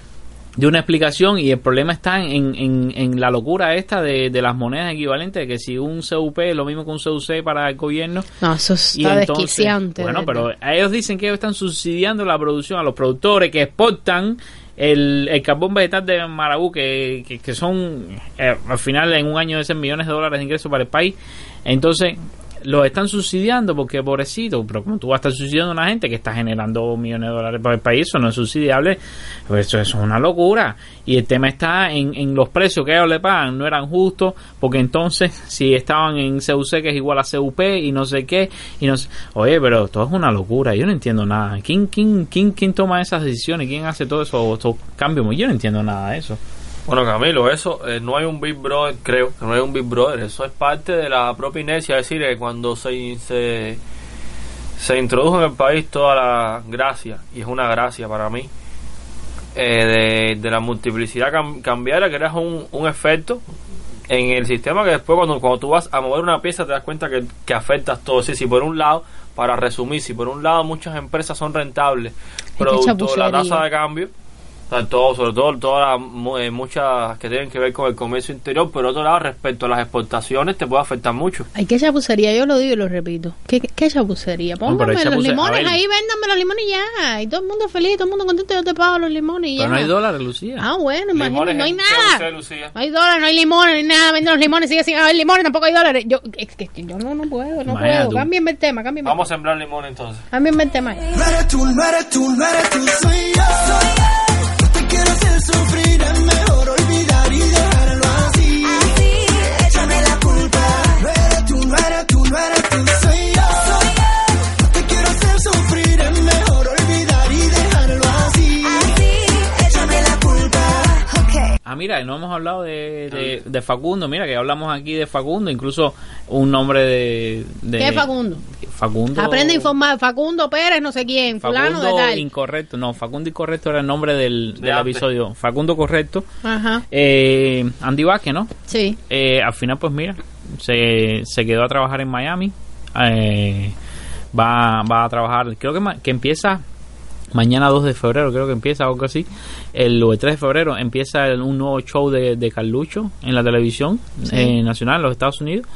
de una explicación y el problema está en, en, en la locura esta de, de las monedas equivalentes, que si un CUP es lo mismo que un CUC para el gobierno. No, eso Y está entonces, desquiciante. bueno, pero ellos dicen que ellos están subsidiando la producción a los productores que exportan el, el carbón vegetal de Marabú, que, que, que son eh, al final en un año de ser millones de dólares de ingresos para el país. Entonces, los están subsidiando porque pobrecito, pero como tú vas a estar subsidiando a una gente que está generando millones de dólares para el país, eso no es subsidiable, pues eso, es una locura. Y el tema está en, en los precios que ellos le pagan, no eran justos, porque entonces si estaban en CUC que es igual a CUP y no sé qué, y no sé, oye, pero todo es una locura, yo no entiendo nada. ¿Quién, quién, quién, quién toma esas decisiones? ¿Quién hace todo eso, estos cambios? Yo no entiendo nada de eso. Bueno, Camilo, eso eh, no hay un Big Brother, creo que no hay un Big Brother. Eso es parte de la propia inercia. Es decir, que cuando se, se, se introdujo en el país toda la gracia, y es una gracia para mí, eh, de, de la multiplicidad cam- cambiaria, creas un, un efecto en el sistema que después cuando, cuando tú vas a mover una pieza te das cuenta que, que afectas todo. Sí, si por un lado, para resumir, si por un lado muchas empresas son rentables, producto de la tasa de cambio, o sea, todo, sobre todo todas las eh, muchas que tienen que ver con el comercio interior, por otro lado, respecto a las exportaciones, te puede afectar mucho. Ay, qué chapucería, yo lo digo y lo repito. ¿Qué, qué, qué chapucería? No, pero Póngame hay los limones ahí, véndame los limones y ya. Y todo el mundo feliz, todo el mundo contento, yo te pago los limones y ya. Pero no hay dólares, Lucía. Ah, bueno, imagínate, no hay nada. Lucía. No hay dólares, no hay limones, no hay nada, venden los limones, sigue sin haber limones, tampoco hay dólares. Yo, es que yo no, no puedo, no Imagínate puedo. tú. Cámbienme el tema, cámbienme, Vamos a sembrar limón entonces. cámbienme el tema. No eres tú, no eres tú, soy yo. Ah, mira, no hemos hablado de, de, de Facundo. Mira, que hablamos aquí de Facundo. Incluso un nombre de. de ¿Qué Facundo? Facundo. Aprende a informar. Facundo Pérez, no sé quién, fulano de Facundo tal. Incorrecto. No, Facundo Incorrecto era el nombre del, del episodio. Facundo Correcto. Ajá, Eh, Andy Vázquez, ¿no? sí. Eh, al final, pues mira, se, se quedó a trabajar en Miami. Eh, va, va a trabajar, creo que, que empieza mañana 2 de febrero, creo que empieza algo así. El, o el 3 de febrero empieza el- un nuevo show de, de Carlucho en la televisión eh, nacional en los Estados Unidos.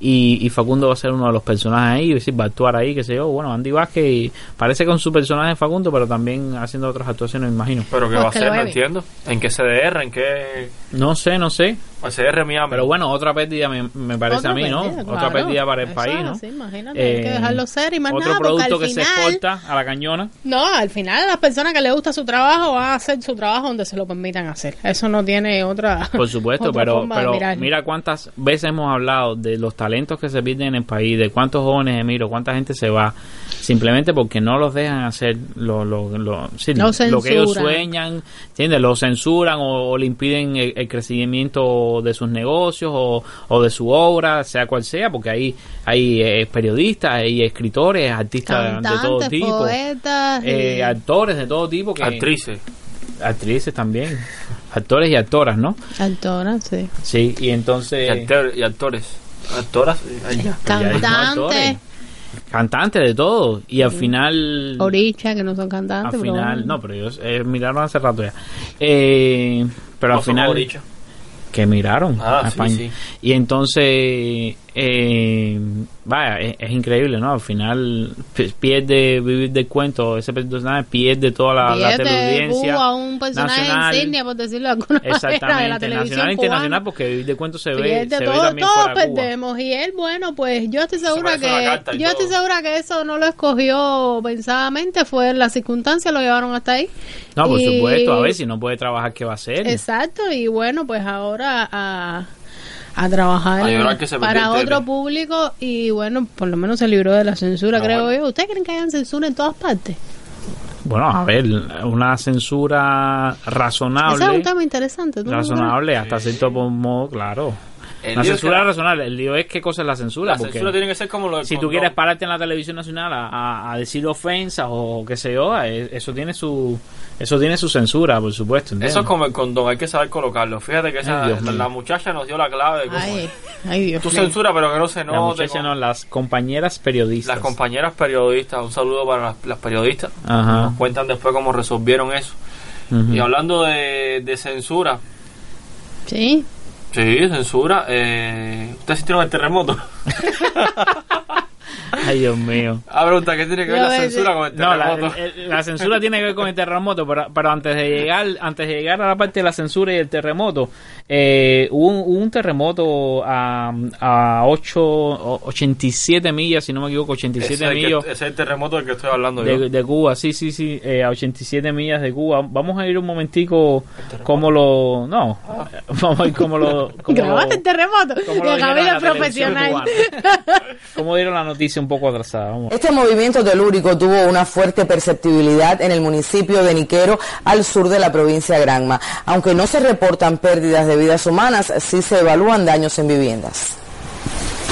Y, y Facundo va a ser uno de los personajes ahí, decir, va a actuar ahí, qué sé yo. Bueno, Andy Vázquez y parece con su personaje Facundo, pero también haciendo otras actuaciones, me imagino. Pero ¿qué Pues va a que hacer? lo No entiendo. ¿En qué CDR? ¿En qué No sé, no sé. CDR Miami? Pero bueno, otra pérdida me, me parece Otra a mí, ¿no? Otra pérdida para el Eso país, ¿no? así, imagínate, hay que dejarlo ser y más otro nada, producto al que se exporta a la cañona. No, al final las personas que les gusta su trabajo van a hacer su trabajo donde se lo permitan hacer. Eso no tiene otra. Por supuesto, otra pero, pero mira cuántas veces hemos hablado de los talentos que se pierden en el país, de cuántos jóvenes emiro, cuánta gente se va, simplemente porque no los dejan hacer lo, lo, lo, sí, Lo lo que ellos sueñan, ¿entiendes? Lo censuran o, o le impiden el, el crecimiento de sus negocios o, o de su obra, sea cual sea, porque ahí hay eh, periodistas, hay escritores, artistas de todo tipo, poetas. y- eh, actores de todo tipo, que, Actrices. actrices también, actores y actoras, ¿no? Actoras, sí. Sí, y Y, entonces... actor- y actores. Actoras. eh. Pero. Cantantes. Cantantes de todo. Y al final. Oricha, que no son Al cantantes. pero final. bueno. No, pero ellos eh, miraron hace rato ya. Eh, pero No al final. Oricha. Que miraron Ah, a sí, España. sí. Y entonces. Eh, vaya, es, es increíble, ¿no? Al final pi- pierde vivir del cuento. Ese personaje pierde toda la, la teleaudiencia. Cuba, un personaje nacional. insignia, por decirlo de alguna manera, de la Exactamente, televisión nacional e internacional, cubana. porque vivir de cuento se ve, Pierde se ve todo, también todos fuera Cuba. perdemos y él bueno pues yo estoy segura que yo estoy segura que eso no lo escogió pensadamente fue las circunstancias lo llevaron hasta ahí No, por Y- supuesto, a ver si no puede trabajar, ¿qué va a hacer? exacto y bueno pues ahora a a trabajar A llorar que se para otro público y bueno por lo menos se libró de la censura Ah, creo bueno. yo ustedes creen que hayan censura en todas partes Bueno, a ver, una censura razonable. ese es un tema interesante razonable hasta cierto modo, claro. La es censura que la- razonable. El lío es qué cosa es la censura. La porque censura tiene que ser como lo si tú quieres pararte en la televisión nacional a, a- a decir ofensas o qué sé yo, eh, eso tiene su eso tiene su censura, por supuesto. ¿entiendes? Eso es como el condón, hay que saber colocarlo. Fíjate que esa, Ay, Dios la, la muchacha nos dio la clave de cómo ay es. ay Dios Tú mío. censura, pero que no se la note. muchacha con- no, las compañeras periodistas. Las compañeras periodistas, un saludo para las, las periodistas. Ajá. Nos cuentan después cómo resolvieron eso. Y hablando de, de censura, sí sí, censura, eh, ¿ustedes sintieron el terremoto? Ay, Dios mío. Ah, pregunta, ¿qué tiene que ver la censura con el No, la, terremoto? el- la censura tiene que ver con el terremoto, pero, pero antes de llegar antes de llegar a la parte de la censura y el terremoto, eh, hubo, un, hubo un terremoto a, a 8, o- 87 millas, si no me equivoco, 87 Ese es, el millas que- ese es el terremoto del que estoy hablando yo. de, de Cuba, sí, sí, sí, eh, a 87 millas de Cuba. Vamos a ir un momentico como lo... No, vamos a ir como lo... Como Grabaste el terremoto. como lo la profesional. cubana. como dieron la noticia un poco atrasada. Este movimiento telúrico tuvo una fuerte perceptibilidad en el municipio de Niquero, al sur de la provincia de Granma. Aunque no se reportan pérdidas de vidas humanas, sí se evalúan daños en viviendas.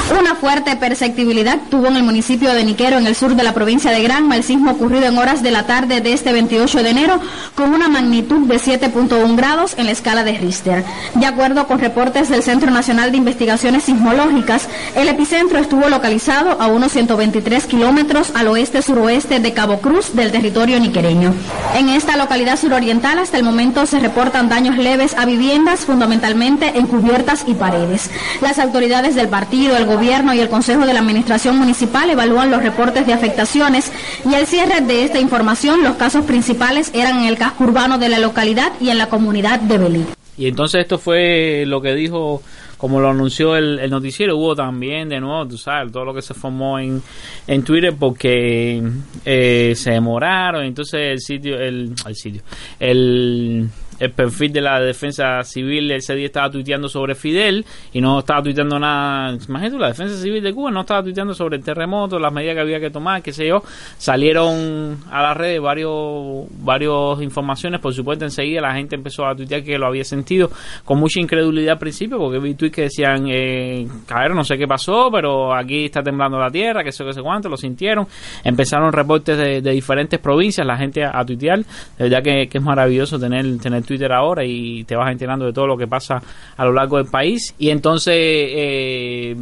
Una fuerte perceptibilidad tuvo en el municipio de Niquero, en el sur de la provincia de Granma, el sismo ocurrido en horas de la tarde de este 28 de enero, con una magnitud de 7.1 grados en la escala de Richter. De acuerdo con reportes del Centro Nacional de Investigaciones Sismológicas, el epicentro estuvo localizado a unos 123 kilómetros al oeste-suroeste de Cabo Cruz del territorio niquereño. En esta localidad suroriental, hasta el momento se reportan daños leves a viviendas, fundamentalmente en cubiertas y paredes. Las autoridades del partido, el gobierno y el Consejo de la Administración Municipal evalúan los reportes de afectaciones y al cierre de esta información los casos principales eran en el casco urbano de la localidad y en la comunidad de Belí. Y entonces esto fue lo que dijo, como lo anunció el, el noticiero, hubo también de nuevo, tú sabes, todo lo que se formó en, en Twitter porque eh, se demoraron, entonces el sitio, el, el sitio, el, el perfil de la defensa civil ese día estaba tuiteando sobre Fidel y no estaba tuiteando nada, imagínate la defensa civil de Cuba no estaba tuiteando sobre el terremoto, las medidas que había que tomar, qué sé yo, salieron a las redes varios, varios informaciones, por supuesto enseguida la gente empezó a tuitear que lo había sentido con mucha incredulidad al principio, porque vi tweets que decían, eh, no sé qué pasó, pero aquí está temblando la tierra, que sé que sé cuánto, lo sintieron, empezaron reportes de, de diferentes provincias, la gente a, a tuitear, de verdad que, que es maravilloso tener, tener Twitter ahora y te vas enterando de todo lo que pasa a lo largo del país, y entonces... Eh,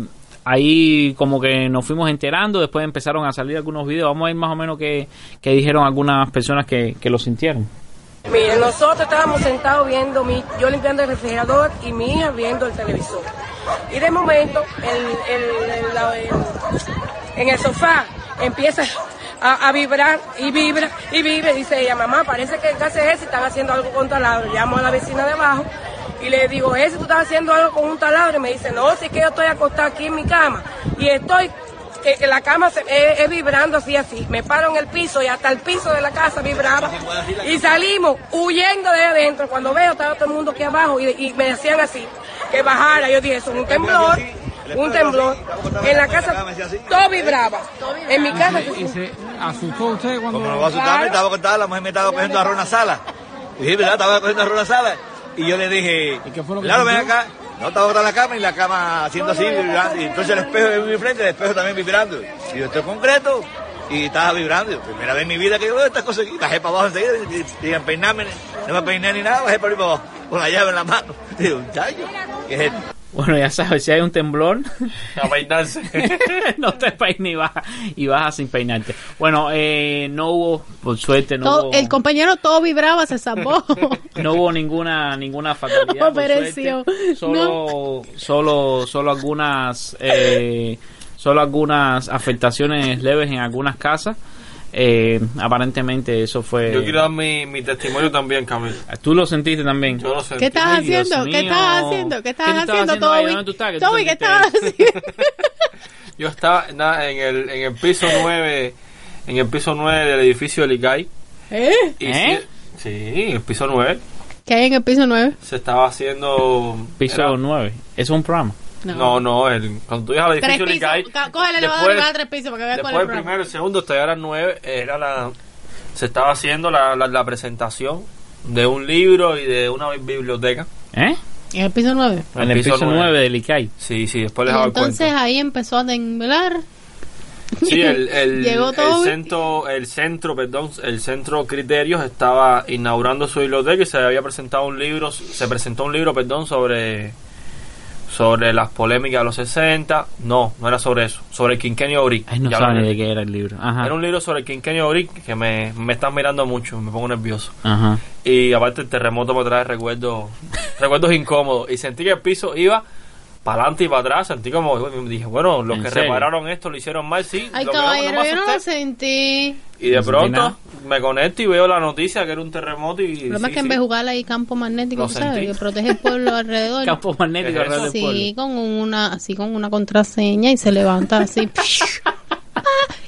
ahí como que nos fuimos enterando, después empezaron a salir algunos videos, vamos a ver más o menos qué, qué dijeron algunas personas que, que lo sintieron. Miren, nosotros estábamos sentados viendo, mi, yo limpiando el refrigerador y mi hija viendo el televisor. Y de momento, el, el- el- en el sofá empieza a, a vibrar y vibra y vibra. Y dice ella, mamá, parece que gas es ese, están haciendo algo con taladro. Llamo a la vecina de abajo y le digo, ese tú estás haciendo algo con un taladro. Y me dice, no, si es que yo estoy acostada aquí en mi cama y estoy que, que la cama se, es, vibrando así, así. Me paro en el piso y hasta el piso de la casa vibraba. Y salimos huyendo de adentro. Cuando veo, estaba todo el mundo aquí abajo y, y me decían así, que bajara. Yo dije, eso es un temblor, un temblor. En la casa todo vibraba. En mi casa... ¿Asustó usted cuando.? Como no va a asustar, me estaba contando, la mujer me estaba cogiendo arroz en la sala. Y dije, ¿verdad? Estaba cogiendo arroz en la sala. Y yo le dije, claro, ven acá. No, estaba botada la cama y la cama haciendo así, vibrando. Y entonces el espejo de mi frente, el espejo también vibrando. Y yo, esto es concreto. Y estaba vibrando. Y, Primera vez en mi vida que yo veo estas cosas. Y bajé para abajo enseguida. Y, y, y a peinarme, no me peiné ni nada, bajé para arriba para abajo. Con la llave en la mano. Y digo, muchacho, ¿qué es esto? Bueno, ya sabes, si hay un temblor, A peinarse. no te peines y bajas, y bajas sin peinarte. Bueno, eh, no hubo, por suerte, no Todo- hubo, el compañero todo vibraba, se salvó. no hubo ninguna ninguna fatalidad. No por pereció. suerte. Solo, solo, solo algunas, eh, solo algunas afectaciones leves en algunas casas. Eh, aparentemente eso fue. Yo quiero dar mi, mi testimonio también, Camilo. ¿Tú lo sentiste también? Yo lo sentí. ¿Qué Ay, Dios haciendo? ¿Qué estabas haciendo? ¿Qué ¿Qué estabas tú estabas haciendo, haciendo? Toby? ¿Dónde tú estás? ¿Qué tú Toby, ¿qué estabas haciendo? Yo estaba nada, en, el, en el piso 9, en el piso 9 del edificio del ICAI. ¿Eh? Y ¿Eh? Sí, sí, en el piso 9 ¿Qué hay en el piso 9? se estaba haciendo... Piso era- 9. ¿Es un programa? No, no, el, cuando tú llegas al Tres edificio del pisos. ICAI... Ca- Coge el elevador después- y baja tres pisos para que veas cuál Después es el el primero, el segundo, hasta llegar al 9, era la, se estaba haciendo la, la, la presentación de un libro y de una biblioteca. ¿Eh? En el piso 9. En el piso 9 del ICAI. Sí, sí, después Y les hago el entonces ahí empezó a temblar. Sí, el, el, Llegó el todo. centro, el centro, perdón, el centro Criterios estaba inaugurando su biblioteca y se había presentado un libro, se presentó un libro, perdón, sobre sobre las polémicas de los 60. No, no era sobre eso, sobre el quinquenio Auric. Ay, no ni de qué era el libro. Ajá. Era un libro sobre el quinquenio Auric que me, me están mirando mucho, me pongo nervioso. Ajá. Y aparte el terremoto me trae recuerdos recuerdos incómodos. Y sentí que el piso iba para adelante y para atrás, sentí como, dije, bueno, los ¿En que serio? repararon esto lo hicieron mal, sí. Ay, lo que no- no caballero, yo no lo sentí. Y de No pronto me conecto y veo la noticia que era un terremoto y... El problema sí, es que en vez de jugar hay campo magnético, Lo ¿sabes? sentí. Que protege el pueblo alrededor. Campo magnético ¿Qué es alrededor del pueblo. Sí, con una, así con una contraseña y se levanta así.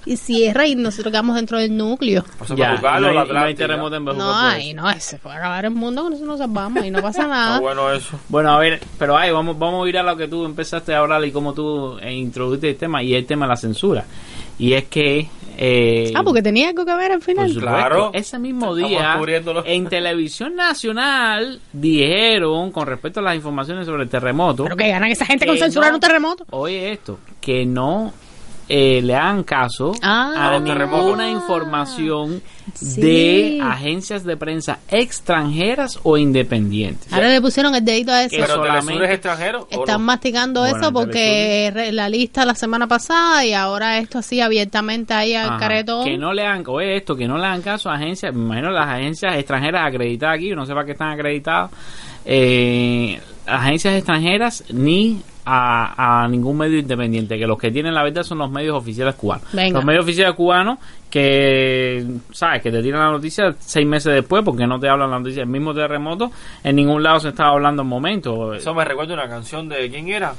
y cierra y nosotros quedamos dentro del núcleo. Eso Ya, no hay- no hay terremoto en No, no, se puede acabar el mundo, con eso nos salvamos y no pasa nada. bueno eso. Bueno, a ver, pero ay, vamos, vamos a ir a lo que tú empezaste a hablar y cómo tú eh, introdujiste el tema y el tema de la censura. Y es que... Eh, Ah, porque tenía algo que ver al final. Claro. ese mismo día en televisión nacional dijeron con respecto a las informaciones sobre el terremoto Pero que ganan esa gente con que censurar no- un terremoto. oye esto que no eh, le hagan caso Ah. a ninguna información Sí. de agencias de prensa extranjeras o independientes Ahora le pusieron el dedito a eso. Que Pero solamente- Telesur es extranjero. ¿o Están no? masticando Bueno, eso porque la lista la semana pasada y ahora esto así abiertamente ahí al Ajá. caretón. Que no le hagan, oye esto, que no le hagan caso a agencias, me imagino las agencias extranjeras acreditadas aquí, no sé para qué están acreditadas, eh, agencias extranjeras ni a, a ningún medio independiente, que los que tienen la verdad son los medios oficiales cubanos. Venga. Los medios oficiales cubanos que, ¿sabes? Que te tiran la noticia seis meses después porque no te hablan la noticia. El mismo terremoto, en ningún lado se estaba hablando en momento. Eso me recuerda una canción de... ¿Quién era?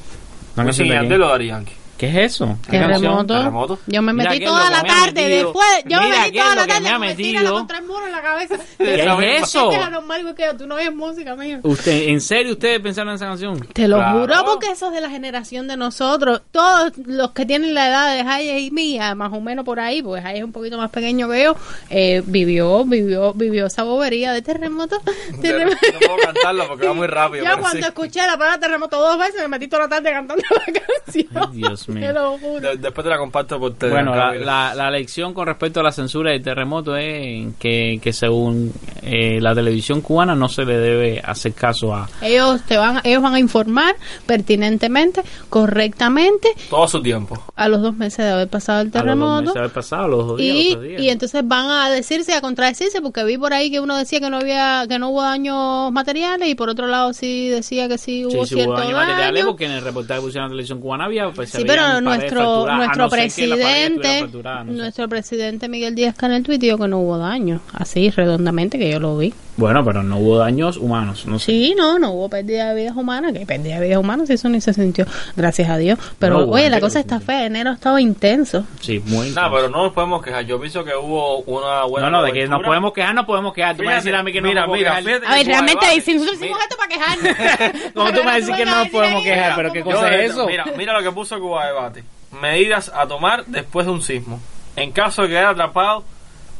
¿Una canción Wisin Yandel o Yankee. ¿Qué es eso? ¿Qué Terremoto. Yo me metí toda la me tarde después. Yo Mira me metí toda la tarde me mentira metido. contra el muro en la cabeza. ¿Qué es eso? Es anormal, porque tú no oyes música, mijo. Usted, ¿En serio ustedes pensaron en esa canción? Te lo Claro. juro porque eso es de la generación de nosotros. Todos los que tienen la edad de Jaya y mía, más o menos por ahí, porque Jaya es un poquito más pequeño que yo, eh, vivió, vivió, vivió esa bobería de terremoto. Yo Terremoto. no puedo cantarlo porque va muy rápido. Yo cuando sí. escuché la palabra terremoto dos veces me metí toda la tarde cantando la canción. Ay, Dios mío. Te lo juro. De- después te la comparto por Telegram. Bueno, la, la, la lección con respecto a la censura del terremoto es que, que según eh, la televisión cubana no se le debe hacer caso a... Ellos te van, ellos van a informar pertinentemente, correctamente, Todo su tiempo. a los dos meses de haber pasado el a los dos terremoto. meses de haber pasado, los dos días, Y, los tres días. y entonces van a decirse, a contradecirse, porque vi por ahí que uno decía que no había, que no hubo daños materiales y por otro lado sí decía que sí hubo Sí, sí, hubo cierto daños materiales daño. porque en el reportaje que pusieron la televisión cubana había... Pues, Sí, veían nuestro fracturadas, a nuestro presidente, fracturada, no sé. nuestro presidente Miguel Díaz Canel tuiteó que no hubo daño, así redondamente que yo lo vi. Bueno, pero no hubo daños humanos, no sé. Sí, no, no hubo pérdida de vidas humanas, que pérdida de vidas humanas, eso ni se sintió, gracias a Dios. Pero No oye, la cosa está fea, enero ha estado intenso. Sí, muy... Nada, pero no nos podemos quejar. Yo pienso que hubo una buena. no, no, de que nos podemos quejar, no podemos quejar. Tú me vas a decir a mí que no Mira, mira, quejar. A ver, realmente, Guadalajara- si nosotros hicimos esto para quejarnos. ¿Cómo tú me vas a decir que no nos podemos quejar? Pero qué cosa es eso. Mira, mira lo que puso Cuba Debate. Medidas a tomar después de un sismo. En caso de quedar atrapado,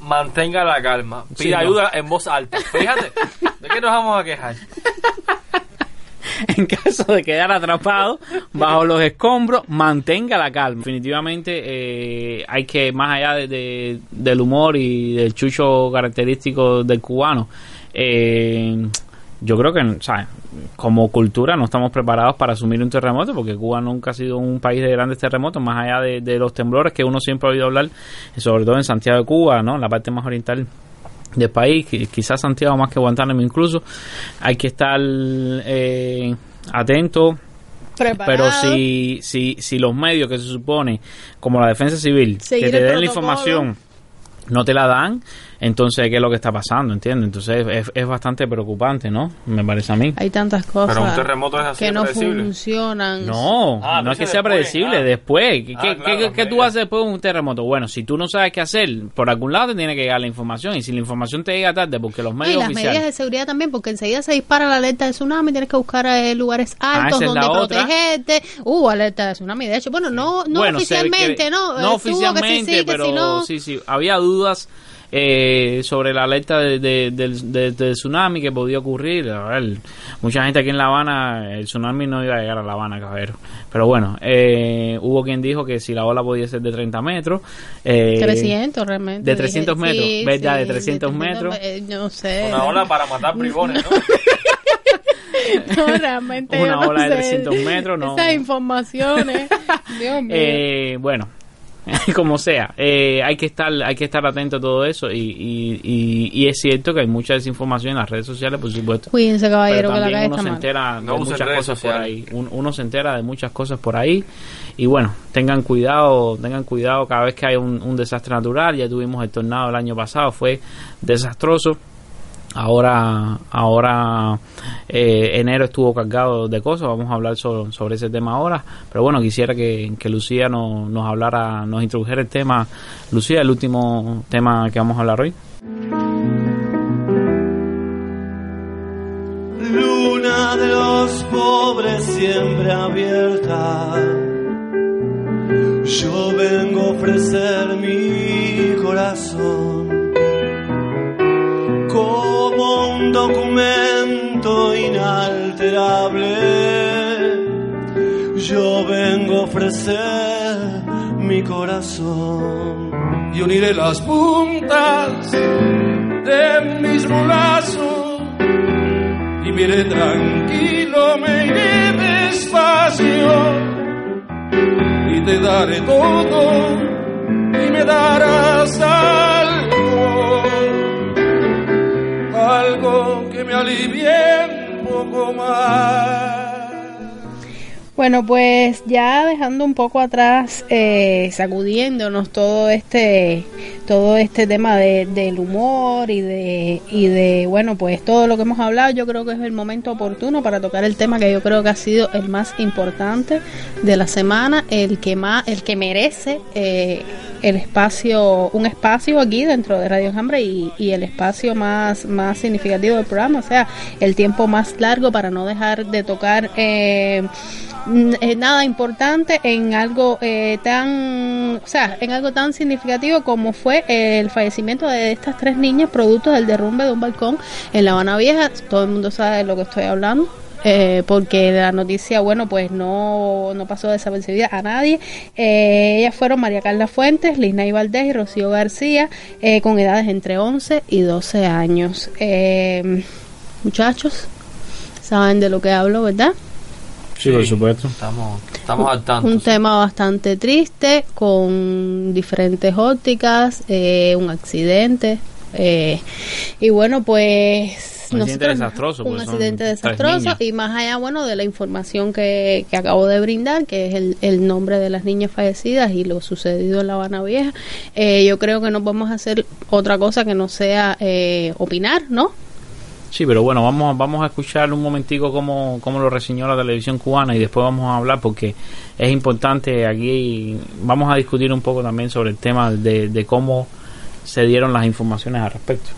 mantenga la calma. Pida Sí, no. ayuda en voz alta. Fíjate, ¿de qué nos vamos a quejar? en caso de quedar atrapado bajo los escombros, mantenga la calma. Definitivamente eh, hay que, más allá de, de- del humor y del chucho característico del cubano, eh, yo creo que, ¿sabes? Como cultura no estamos preparados para asumir un terremoto porque Cuba nunca ha sido un país de grandes terremotos, más allá de, de los temblores que uno siempre ha oído hablar, sobre todo en Santiago de Cuba, ¿no? En la parte más oriental del país, qui- quizás Santiago más que Guantánamo incluso, hay que estar eh, atento. Pero Preparado. si, si, si los medios que se supone, como la defensa civil, Seguir que te den la información, no te la dan, entonces, ¿qué es lo que está pasando? ¿Entiendes? Entonces, es, es bastante preocupante, ¿no? Me parece a mí. Hay tantas cosas Pero un terremoto es así que no predecible. funcionan. No, Ah, no es que sea después, predecible, ah. después. ¿Qué, Ah, qué- claro, qué- qué tú haces después de un terremoto? Bueno, si tú no sabes qué hacer, por algún lado te tiene que llegar la información. Y si la información te llega tarde, porque los No, y medios las medidas de seguridad también, porque enseguida se dispara la alerta de tsunami, tienes que buscar eh, lugares altos esa es donde otra. protegerte. Hubo alerta de tsunami, de hecho, bueno, no, no Bueno, se ve oficialmente, que- ¿no? No Eh, oficialmente, que sí, sí, que pero si no, sí, sí. Había dudas eh, sobre la alerta de, de- del, de- del tsunami que podía ocurrir. A ver, mucha gente aquí en La Habana, el tsunami no iba a llegar a La Habana, caballero. Pero bueno, eh, hubo quien dijo que si la ola podía ser de 30 metros. Eh, 300 realmente. de 300 dije, metros, sí, ¿verdad? sí, De 300 metros. eh, no sé. Una ola para matar bribones, ¿no? No, realmente. Una no ola de sé. 300 metros, no. Esas informaciones. Dios mío. Eh, bueno, como sea, eh, hay que estar hay que estar atento a todo eso y, y, y, y es cierto que hay mucha desinformación en las redes sociales, por supuesto. Cuídense, caballero, Pero que la calle uno se entera No de muchas cosas por ahí. Un- uno se entera de muchas cosas por ahí y bueno, tengan cuidado, tengan cuidado cada vez que hay un, un desastre natural. Ya tuvimos el tornado el año pasado, fue desastroso. Ahora, ahora eh, enero estuvo cargado de cosas. Vamos a hablar sobre, ese tema ahora. Pero bueno, quisiera que, que Lucía nos, nos hablara, nos introdujera el tema. Lucía, el último tema que vamos a hablar hoy. Luna de los pobres siempre abierta. Yo vengo a ofrecer mi corazón un documento inalterable. Yo vengo a ofrecer mi corazón y uniré las puntas de mis brazos y me iré tranquilo, me iré despacio y te daré todo y me darás algo, que me alivie un poco más. Bueno, pues ya dejando un poco atrás, eh, sacudiéndonos todo este, todo este tema de, del humor y de, y de, bueno, pues todo lo que hemos hablado, yo creo que es el momento oportuno para tocar el tema que yo creo que ha sido el más importante de la semana, el que más, el que merece eh, el espacio, un espacio aquí dentro de Radio Hambre y, y el espacio más, más significativo del programa, o sea, el tiempo más largo para no dejar de tocar eh, nada importante en algo eh, tan, o sea, en algo tan significativo como fue el fallecimiento de estas tres niñas producto del derrumbe de un balcón en La Habana Vieja. Todo el mundo sabe de lo que estoy hablando. eh, porque la noticia, bueno, pues no, no pasó desapercibida a nadie. Eh, ellas fueron María Carla Fuentes, Lisnay Valdés y Rocío García, eh, con edades entre 11 y 12 años. Eh, muchachos, saben de lo que hablo, ¿verdad? Sí, por supuesto. Estamos, estamos al tanto. Un tema bastante triste, con diferentes ópticas, eh, un accidente. eh, y bueno, pues. Un accidente desastroso, Un pues, accidente desastroso. Y más allá, bueno, de la información que, que acabo de brindar, que es el, el nombre de las niñas fallecidas y lo sucedido en La Habana Vieja, eh, yo creo que no podemos hacer otra cosa que no sea eh, opinar, ¿no? Sí, pero bueno, vamos, vamos a escuchar un momentico cómo, cómo lo reseñó la televisión cubana y después vamos a hablar porque es importante aquí, vamos a discutir un poco también sobre el tema de, de cómo se dieron las informaciones al respecto.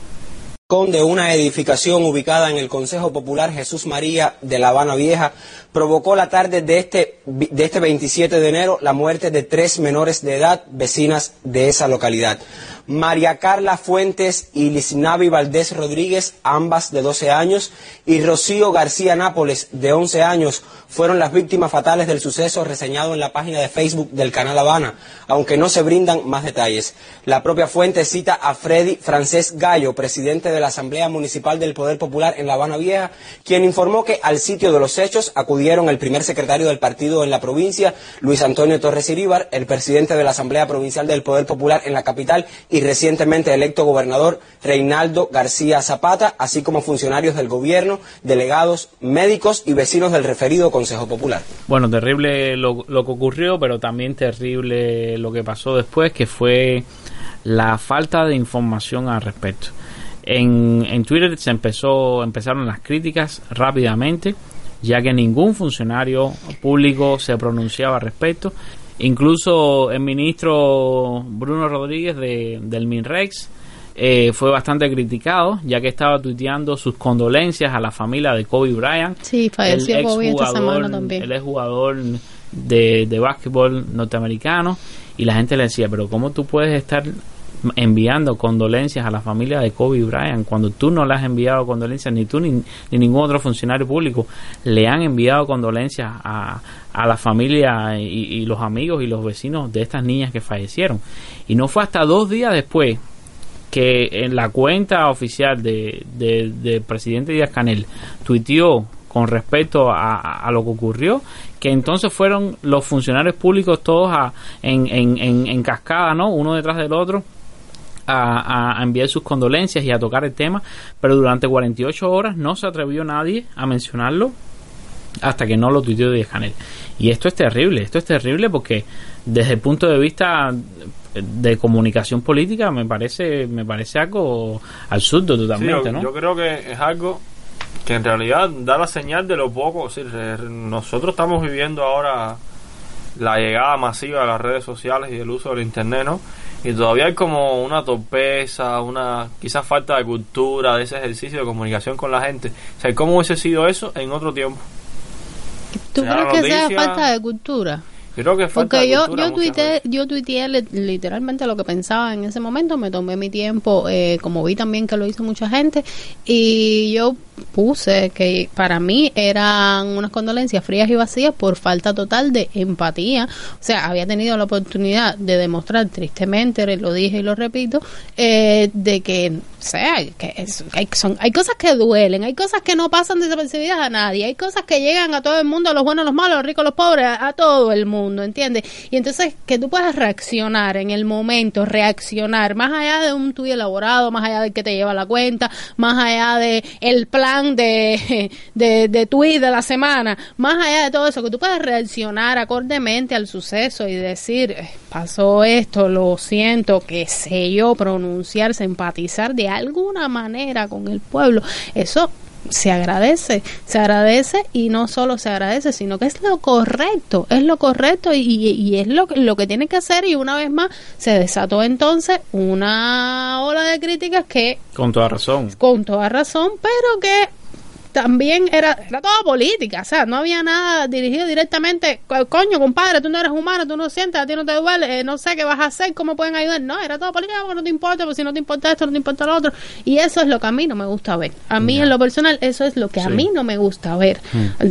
de una edificación ubicada en el Consejo Popular Jesús María de La Habana Vieja provocó la tarde de este, de este 27 de enero la muerte de tres menores de edad vecinas de esa localidad. María Carla Fuentes y Lisnavi Valdés Rodríguez, ambas de 12 años, y Rocío García Nápoles, de 11 años, fueron las víctimas fatales del suceso reseñado en la página de Facebook del Canal Habana, aunque no se brindan más detalles. La propia fuente cita a Freddy Francés Gallo, presidente de la Asamblea Municipal del Poder Popular en La Habana Vieja, quien informó que al sitio de los hechos acudieron el primer secretario del partido en la provincia, Luis Antonio Torres Iríbar, el presidente de la Asamblea Provincial del Poder Popular en la capital y recientemente electo gobernador Reinaldo García Zapata, así como funcionarios del gobierno, delegados, médicos y vecinos del referido Consejo Popular. Bueno, terrible lo, lo que ocurrió, pero también terrible lo que pasó después, que fue la falta de información al respecto. En, en Twitter se empezó, empezaron las críticas rápidamente, ya que ningún funcionario público se pronunciaba al respecto. Incluso el ministro Bruno Rodríguez de, del MINREX eh, fue bastante criticado, ya que estaba tuiteando sus condolencias a la familia de Kobe Bryant. Sí, falleció el Kobe esta semana también. El exjugador de, de básquetbol norteamericano. Y la gente le decía, pero ¿cómo tú puedes estar enviando condolencias a la familia de Kobe Bryant cuando tú no le has enviado condolencias, ni tú ni, ni ningún otro funcionario público le han enviado condolencias a, a la familia y, los amigos y los vecinos de estas niñas que fallecieron. Y no fue hasta dos días después que en la cuenta oficial de, de, del presidente Díaz Canel tuiteó con respecto a, a lo que ocurrió, que entonces fueron los funcionarios públicos todos a, en, en, en, en cascada, ¿no? Uno detrás del otro. A, a enviar sus condolencias y a tocar el tema, pero durante 48 horas no se atrevió nadie a mencionarlo hasta que no lo tuiteó Díaz Canel. Y esto es terrible, esto es terrible porque desde el punto de vista de comunicación política me parece me parece algo absurdo totalmente, Sí, yo, ¿no? yo creo que es algo que en realidad da la señal de lo poco. es decir, eh, nosotros estamos viviendo ahora la llegada masiva de las redes sociales y el uso del internet, ¿no? Y todavía hay como una torpeza, una quizás falta de cultura, de ese ejercicio de comunicación con la gente. O sea, ¿cómo hubiese sido eso en otro tiempo? ¿Tú crees que sea falta de cultura? Yo creo que falta Porque yo, yo, tuiteé, yo tuiteé li- literalmente lo que pensaba en ese momento, me tomé mi tiempo, eh, como vi también que lo hizo mucha gente, y yo puse que para mí eran unas condolencias frías y vacías por falta total de empatía. O sea, había tenido la oportunidad de demostrar tristemente, lo dije y lo repito, eh, de que, o sea, que es- hay, son, hay cosas que duelen, hay cosas que no pasan desapercibidas a nadie, hay cosas que llegan a todo el mundo, a los buenos, a los malos, a los ricos, a los pobres, a, a todo el mundo, ¿entiendes? Y entonces que tú puedas reaccionar en el momento, reaccionar, más allá de un tuyo elaborado, más allá del que te lleva la cuenta, más allá de el plan de, de, de de la semana, más allá de todo eso, que tú puedas reaccionar acordemente al suceso y decir, "Eh, pasó esto, lo siento, qué sé yo, pronunciarse, empatizar de alguna manera con el pueblo, eso se agradece, se agradece y no solo se agradece, sino que es lo correcto, es lo correcto y, y es lo, lo que tiene que hacer y una vez más se desató entonces una ola de críticas que Con toda razón. con toda razón, pero que también era, era toda política, o sea, no había nada dirigido directamente, co- coño, compadre, tú no eres humano, tú no sientes, a ti no te duele, eh, no sé qué vas a hacer, cómo pueden ayudar, no, era todo política, porque no te importa, pues si no te importa esto, no te importa lo otro, y eso es lo que a mí no me gusta ver, a mí en lo personal, eso es lo que a mí no me gusta ver,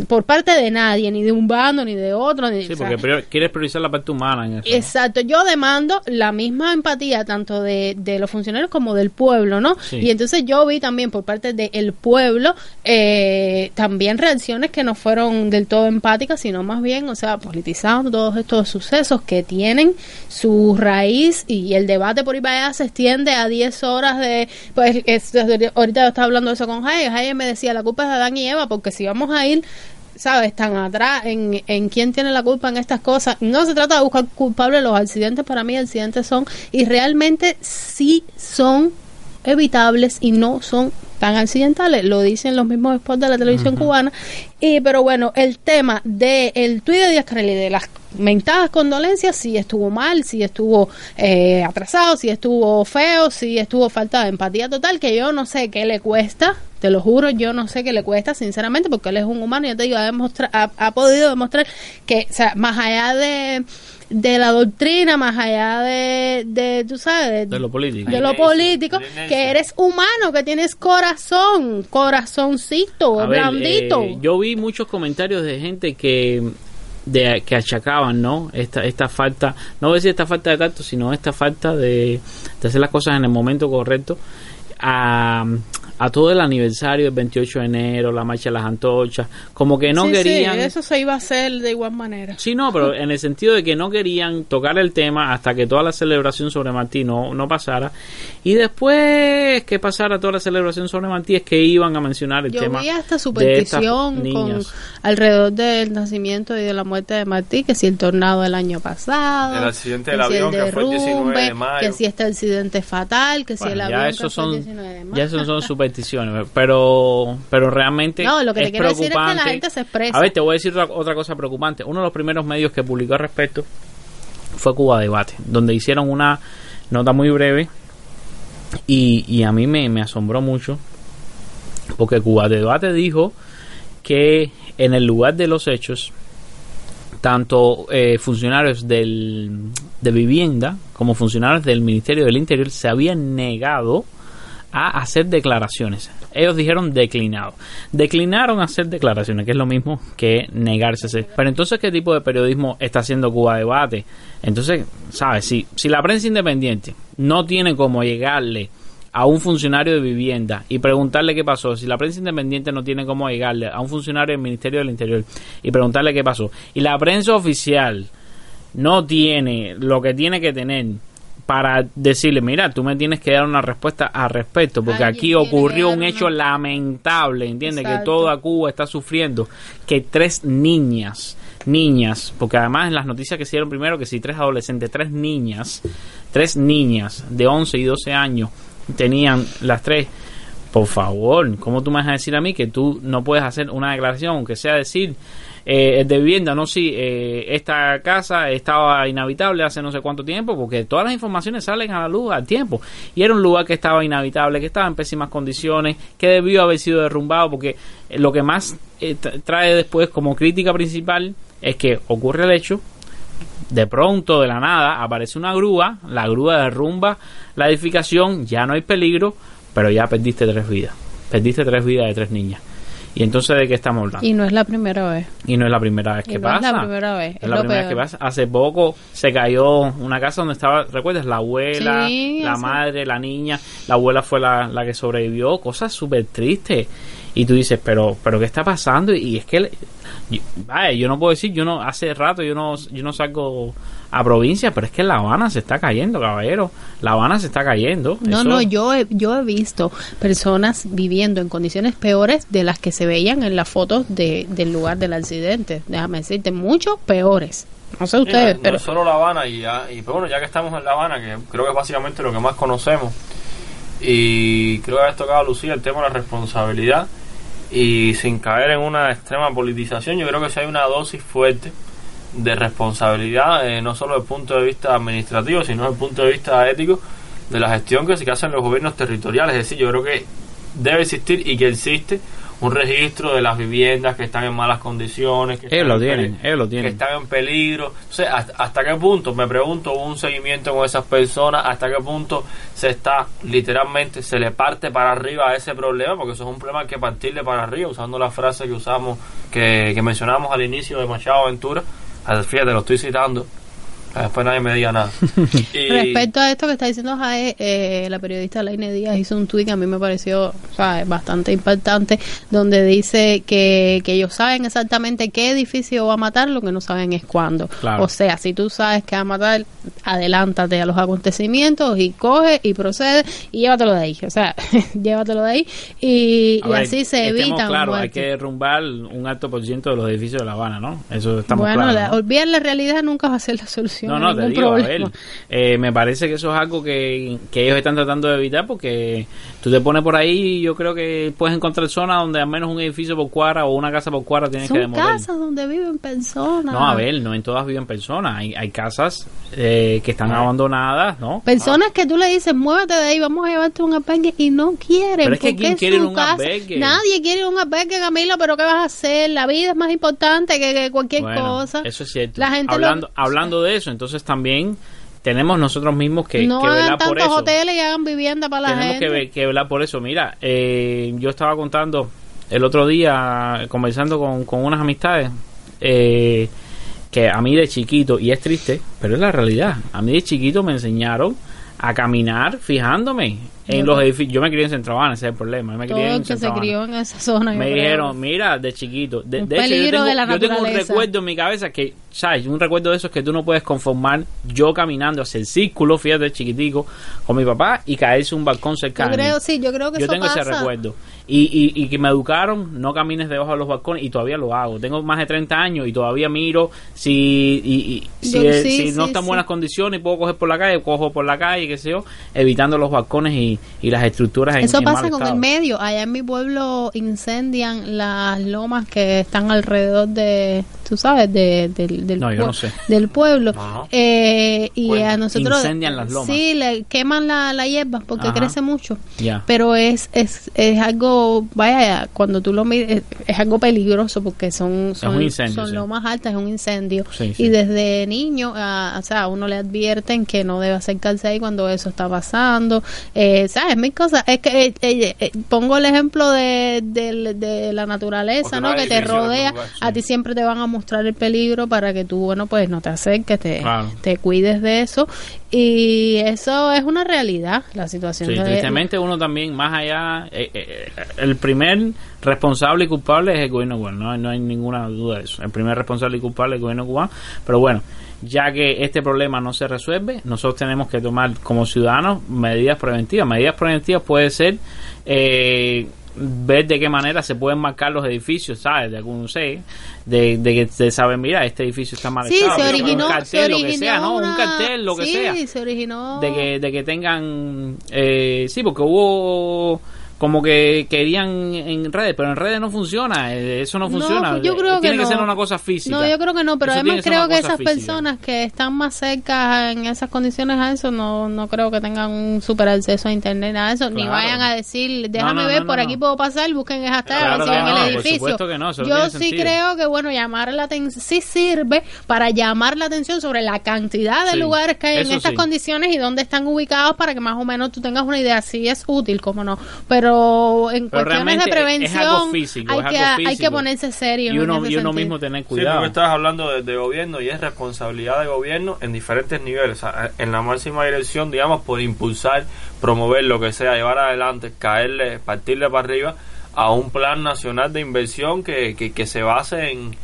por parte de nadie, ni de un bando, ni de otro, ni Sí, porque prior- quieres priorizar la parte humana en eso. Exacto, yo demando la misma empatía tanto de, de los funcionarios como del pueblo, ¿no? Sí. Y entonces yo vi también por parte del pueblo eh, también reacciones que no fueron del todo empáticas, sino más bien, o sea, politizando todos estos sucesos que tienen su raíz y el debate por ahí para allá se extiende a 10 horas de, pues es- ahorita yo estaba hablando de eso con Jaime, Jaime me decía, la culpa es de Adán y Eva, porque si vamos a ir ¿sabes? Tan atrás en, en quién tiene la culpa en estas cosas. No se trata de buscar culpables, los accidentes para mí accidentes son y realmente sí son evitables y no son tan accidentales, lo dicen los mismos spots de la televisión cubana. Y pero bueno, el tema del el tuit de Díaz Canel y de las mentadas condolencias, si estuvo mal, si estuvo eh, atrasado, si estuvo feo, si estuvo falta de empatía total, que yo no sé qué le cuesta, te lo juro, yo no sé qué le cuesta, sinceramente, porque él es un humano y yo te digo, ha, demostra- ha, ha podido demostrar que, o sea, más allá de de la doctrina, más allá de, de tú sabes, de, De lo político. de lo político, que eres humano, que tienes corazón, corazoncito, A ver, blandito. eh, yo vi muchos comentarios de gente que de que achacaban, ¿no? Esta esta falta, no voy a decir esta falta de tacto, sino esta falta de, de hacer las cosas en el momento correcto a, a todo el aniversario del 28 de enero, la marcha de las antorchas, como que no Sí, sí, querían eso se iba a hacer de igual manera. Sí, no, pero en el sentido de que no querían tocar el tema hasta que toda la celebración sobre Martí no, no pasara. Y después que pasara toda la celebración sobre Martí es que iban a mencionar el Yo tema. vi esta de superstición estas con niñas. alrededor del nacimiento y de la muerte de Martí, que si el tornado del año pasado, El accidente que del si el avión que fue el 19 de mayo. que si este accidente fatal, que si el avión que fue el son 19 de mayo. ya esos son supersticiones, pero pero realmente No, lo que te es quiero decir es que la preocupante. gente se expresa. A ver, te voy a decir otra, otra cosa preocupante. Uno de los primeros medios que publicó al respecto fue Cuba Debate, donde hicieron una nota muy breve y, y a mí me, me asombró mucho porque Cuba Debate dijo que en el lugar de los hechos tanto eh, funcionarios del, de vivienda como funcionarios del Ministerio del Interior se habían negado a hacer declaraciones. Ellos dijeron declinado. Declinaron hacer declaraciones, que es lo mismo que negarse a hacer. Pero entonces, ¿qué tipo de periodismo está haciendo Cuba Debate? Entonces, ¿sabes? Si, si la prensa independiente no tiene como llegarle a un funcionario de vivienda y preguntarle qué pasó. Si la prensa independiente no tiene cómo llegarle a un funcionario del Ministerio del Interior y preguntarle qué pasó. Y la prensa oficial no tiene lo que tiene que tener para decirle, mira, tú me tienes que dar una respuesta al respecto, porque aquí ocurrió un hecho lamentable, ¿entiendes? Que toda Cuba está sufriendo, que tres niñas, niñas, porque además en las noticias que se dieron primero, que si tres adolescentes, tres niñas, tres niñas de 11 y 12 años tenían las tres, por favor, ¿cómo tú me vas a decir a mí que tú no puedes hacer una declaración, aunque sea decir eh, de vivienda, no si eh, esta casa estaba inhabitable hace no sé cuánto tiempo, porque todas las informaciones salen a la luz al tiempo. Y era un lugar que estaba inhabitable, que estaba en pésimas condiciones, que debió haber sido derrumbado, porque eh, lo que más eh, tra- trae después como crítica principal es que ocurre el hecho, de pronto, de la nada, aparece una grúa, la grúa derrumba la edificación, ya no hay peligro, pero ya perdiste tres vidas. Perdiste tres vidas de tres niñas. Y entonces, ¿de qué estamos hablando? Y no es la primera vez. Y no es la primera vez que no es pasa. la primera vez, Es es la primera vez que pasa. Hace poco se cayó una casa donde estaba, ¿recuerdas? La abuela, Sí, la madre, la niña. La abuela fue la, la que sobrevivió. Cosas súper tristes. Y tú dices, pero, pero ¿qué está pasando? Y es que, yo, vaya, yo no puedo decir, yo no, hace rato yo no, yo no salgo a provincia, pero es que La Habana se está cayendo, caballero. La Habana se está cayendo. No, Eso- no, yo he, yo he visto personas viviendo en condiciones peores de las que se veían en las fotos de, del lugar del accidente. Déjame decirte, mucho peores. No sé ustedes, pero solo La Habana y, ya, y pues bueno, ya que estamos en La Habana, que creo que es básicamente lo que más conocemos, y creo que habéis tocado, Lucía, el tema de la responsabilidad, y sin caer en una extrema politización, yo creo que si hay una dosis fuerte de responsabilidad, eh, no solo desde el punto de vista administrativo, sino desde el punto de vista ético, de la gestión que se hacen los gobiernos territoriales. Es decir, yo creo que debe existir y que existe un registro de las viviendas que están en malas condiciones, que Ellos están lo en tienen, peli- ellos lo que tienen. están en peligro. Entonces, ¿hasta, hasta qué punto, me pregunto, hubo un seguimiento con esas personas? ¿Hasta qué punto se está, literalmente, se le parte para arriba a ese problema? Porque eso es un problema que partirle para arriba, usando la frase que usamos, que, que mencionamos al inicio de Machado Aventura. Fíjate, lo estoy citando. Ah, Después nadie me diga nada. Y- respecto a esto que está diciendo Jae, eh, la periodista Laine Díaz hizo un tweet que a mí me pareció sea, bastante impactante, donde dice que, que ellos saben exactamente qué edificio va a matar, lo que no saben es cuándo. Claro. O sea, si tú sabes que va a matar, adelántate a los acontecimientos y coge y procede y llévatelo de ahí. O sea, llévatelo de ahí y, y ver, así se evitan claro, hay que derrumbar un alto por ciento de los edificios de La Habana, ¿no? Eso estamos bueno, claros. la- ¿no? olvidar la realidad nunca va a ser la solución No, a no, te digo, a problema. ver, eh, me parece que eso es algo que, que ellos están tratando de evitar porque tú te pones por ahí y yo creo que puedes encontrar zonas donde al menos un edificio por cuadra o una casa por cuadra tienes que Son demoler. casas donde viven personas. No, a ver, no en todas viven personas. Hay, hay casas eh, que están abandonadas, ¿no? Personas que tú le dices, muévete de ahí, vamos a llevarte a un albergue y no quieren. Pero es que ¿quién quiere un casa. albergue? Nadie quiere un albergue, Camila, pero ¿qué vas a hacer? La vida es más importante que, que cualquier Bueno, cosa. Eso es cierto. La gente hablando, lo- hablando de eso, entonces también tenemos nosotros mismos que, no que hagan velar por tantos eso. hoteles y hagan vivienda para la tenemos gente. que, ve- que velar por eso. Mira, eh, yo estaba contando el otro día, conversando con, con unas amistades, eh, que a mí de chiquito, y es triste, pero es la realidad, a mí de chiquito me enseñaron a caminar fijándome en Yo los edificios. Yo me crié en Centro Habana, ese es el problema. Yo me Todo en que se Centro crió en esa zona. Me dijeron, mira, de chiquito. De, Un de hecho, yo tengo, de la yo tengo un recuerdo en mi cabeza que, ¿sabes? Un recuerdo de esos que tú no puedes conformar yo caminando hacia el círculo, fíjate, chiquitico, con mi papá y caerse un balcón Yo cercano. creo, sí, yo creo que Yo eso tengo pasa. ese recuerdo. Y, y, y que me educaron, no camines debajo de los balcones, y todavía lo hago. Tengo más de 30 años y todavía miro si, y, y- si, Yo- sí, si no sí, está en sí. buenas condiciones y puedo coger por la calle, cojo por la calle, qué sé yo, evitando los balcones y, y las estructuras en Eso en pasa mal con el medio. Allá en mi pueblo incendian las lomas que están alrededor de, tú sabes, de, del, del, No, yo pue- no sé. del pueblo. No. Eh, y Bueno, a nosotros incendian las lomas. Sí, le queman la, la hierba porque Ajá. crece mucho. Pero es, es, es algo, vaya, cuando tú lo miras, es, algo peligroso porque son, son, incendio, son sí. lomas altas, es un incendio. Sí, sí. Y desde niño, ah, o sea, a uno le advierten que no debe acercarse ahí cuando eso está pasando. Eh, ¿Sabes? Mil cosas. Es que eh, eh, pongo el ejemplo de, de, de la naturaleza, Porque ¿no? Que te rodea. A ti siempre te van a mostrar el peligro para que tú, bueno, pues no te acerques, te, Claro. te cuides de eso. Y eso es una realidad, la situación. Sí, de- tristemente uno también, más allá, eh, eh, el primer responsable y culpable es el gobierno cubano, no, no hay ninguna duda de eso. El primer responsable y culpable es el gobierno cubano, pero bueno, ya que este problema no se resuelve, nosotros tenemos que tomar como ciudadanos medidas preventivas. Medidas preventivas puede ser eh, ver de qué manera se pueden marcar los edificios, ¿sabes? De algún, no sé, de, de que se saben, mira, este edificio está mal Sí, se un cartel, se lo que sea, ¿no? Un cartel, lo que sí, sea se originó... de que, de que tengan eh, sí porque hubo como que querían en redes pero en redes no funciona eh, eso no funciona pues yo creo tiene que que, ser no. una cosa física No, yo creo que no, pero Eso además que creo que esas física. personas que están más cerca en esas condiciones a eso, no, no creo que tengan un super acceso a internet, nada de eso, ni vayan a decir, déjame no, ver, no, por no, aquí no. puedo pasar, busquen el hashtag, Claro a no, el edificio. no, no yo sí sentido. creo que, bueno, llamar la atención, sí sirve para llamar la atención sobre la cantidad de Sí, lugares que hay en estas sí. condiciones y dónde están ubicados para que más o menos tú tengas una idea, si es útil, como no, pero en Pero cuestiones de realmente es prevención algo físico, hay, es que, algo hay que físico. ponerse serio. y uno, y mismo tener Sí, cuidado porque estás hablando de, de gobierno y es responsabilidad de gobierno en diferentes niveles. O sea, en la máxima dirección, digamos, por impulsar, promover lo que sea, llevar adelante, caerle, partirle para arriba a un plan nacional de inversión que, que, que se base en,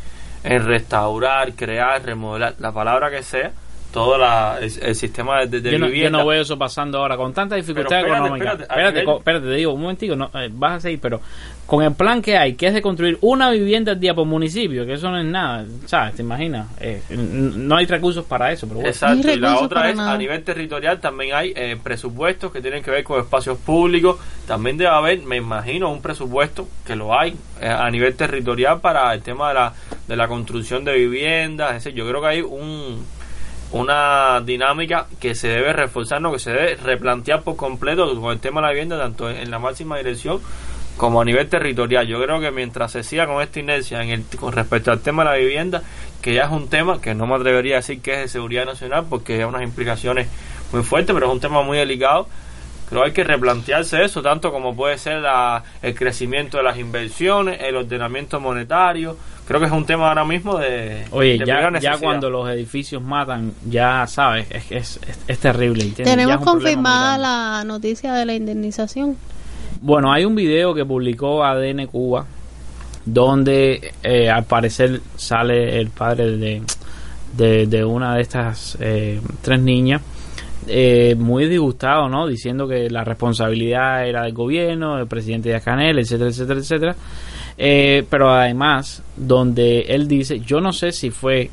en restaurar, crear, remodelar, la palabra que sea, todo la, el, el sistema de, de- yo no, yo vivienda. no veo eso pasando ahora con tanta dificultad Pero espérate, económica. espérate, Espérate, nivel- espérate, te digo, un momentico, no, eh, vas a seguir, pero con el plan que hay, que es de construir una vivienda al día por municipio, que eso no es nada, ¿sabes? ¿Te imaginas? Eh, no hay recursos para eso, pero bueno. Exacto, y la otra es a nivel territorial también hay eh, presupuestos que tienen que ver con espacios públicos. También debe haber, me imagino, un presupuesto que lo hay eh, a nivel territorial para el tema de la, de la construcción de viviendas. Es decir, yo creo que hay un, una dinámica que se debe reforzar, no, que se debe replantear por completo con el tema de la vivienda, tanto en la máxima dirección como a nivel territorial. Yo creo que mientras se siga con esta inercia en el, con respecto al tema de la vivienda, que ya es un tema que no me atrevería a decir que es de seguridad nacional porque hay unas implicaciones muy fuertes, pero es un tema muy delicado. Creo que hay que replantearse eso, tanto como puede ser la- el crecimiento de las inversiones, el ordenamiento monetario. Creo que es un tema ahora mismo de. Oye, de ya, cuando los edificios matan, ya sabes, es, es, es, es terrible. Tenemos confirmada la noticia de la indemnización. Bueno, hay un video que publicó ADN Cuba donde eh, al parecer sale el padre de, de, de una de estas eh, tres niñas eh, muy disgustado, ¿no? Diciendo que la responsabilidad era del gobierno, del presidente de Canel, etcétera, etcétera, etcétera. Eh, pero además, donde él dice, yo no sé si fue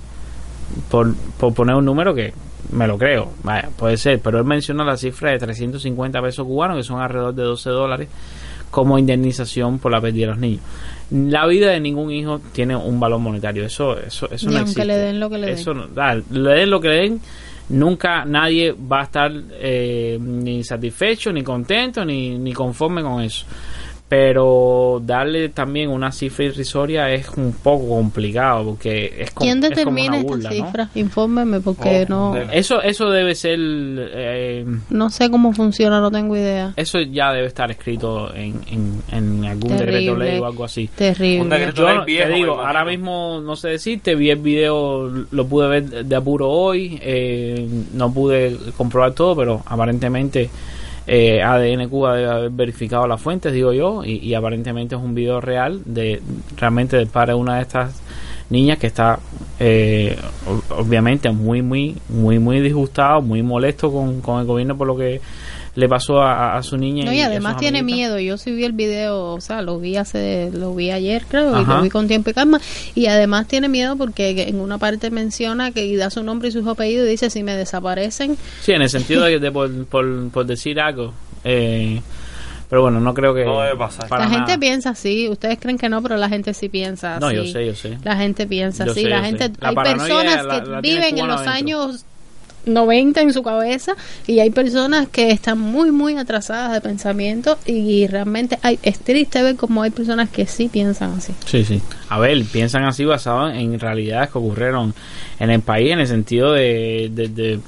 por, por poner un número que me lo creo, vaya, puede ser, pero él menciona la cifra de 350 pesos cubanos, que son alrededor de 12 dólares, como indemnización por la pérdida de los niños. La vida de ningún hijo tiene un valor monetario, eso, eso, eso Ni no aunque existe. le den lo que le den. Eso no- ah, le den lo que le den, nunca nadie va a estar eh, ni satisfecho, ni contento, ni, ni conforme con eso. Pero darle también una cifra irrisoria es un poco complicado porque es como, ¿Quién es como determina una esta ¿no? cifra? Infórmeme porque no, Eso, eso debe ser. eh, no sé cómo funciona, no tengo idea. eso ya debe estar escrito en, en, en algún Terrible. decreto ley o algo así. Terrible. Un decreto Yo ley viejo, te me digo, ahora mismo no sé decirte, vi el video, lo pude ver de apuro hoy, eh, no pude comprobar todo, pero aparentemente eh, ADN Cuba debe haber verificado las fuentes, digo yo, y, y aparentemente es un video real de realmente del padre de una de estas niñas que está eh, ob- obviamente muy muy muy muy disgustado muy molesto con, con el gobierno por lo que le pasó a, a su niña No, y además sus tiene amiguitas. miedo. Yo sí vi el video, o sea, lo vi hace, lo vi ayer, creo, y lo vi con tiempo y calma. Y además tiene miedo porque en una parte menciona que y da su nombre y su apellido y dice si me desaparecen. Sí, en el sentido de, de por, por, por decir algo. Eh, pero bueno, no creo que. No debe pasar. para la gente nada. piensa así. Ustedes creen que no, pero la gente sí piensa No, así. yo sé, yo sé. La gente piensa Yo así. sé, la gente, sé. Hay personas que la viven en los adentro. años 90 en su cabeza y hay personas que están muy muy atrasadas de pensamiento y realmente hay, es triste ver cómo hay personas que sí piensan así. Sí, sí. A ver, piensan así basado en realidades que ocurrieron en el país, en el sentido de, de, de,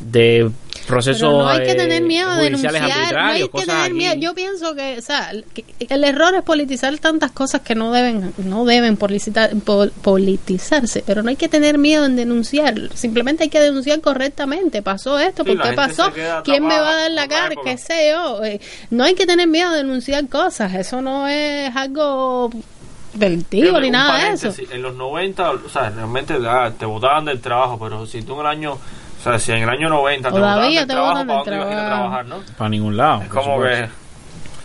de procesos no hay que eh, tener miedo de denunciar, no hay que cosas tener miedo. Yo pienso que, o sea, que el error es politizar tantas cosas que no deben, no deben politizar- pol- politizarse, pero no hay que tener miedo en denunciar. Simplemente hay que denunciar correctamente. Pasó esto, Sí, ¿por qué pasó? ¿Quién me va a dar la cara? ¿Qué sé yo? Eh, No hay que tener miedo de denunciar cosas. Eso no es algo delictivo ni nada de eso. En los 90, o sea, realmente ah, te botaban del trabajo, pero si tú en el año, sea, si en el año 90 te botaban Todavía del te trabajo, botan ¿para del dónde ibas a ir a trabajo. trabajar, no? Para ningún lado. Es como supuesto. que,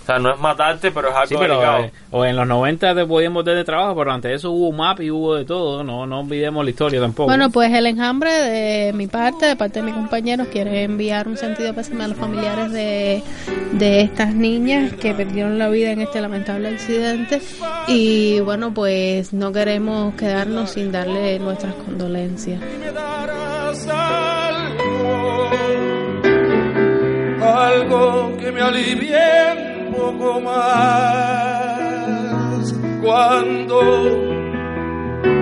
o sea, no es matarte, pero es algo Sí, pero delicado. eh, o en los 90 te podían botar de trabajo, pero antes de eso hubo map y hubo de todo. No, no olvidemos la historia tampoco. Bueno, pues el enjambre de mi parte, de parte de mis compañeros, quiere enviar un sentido pésame a los familiares de, de estas niñas que perdieron la vida en este lamentable accidente. Y bueno, pues no queremos quedarnos sin darle nuestras condolencias. algo que me alivie un poco más cuando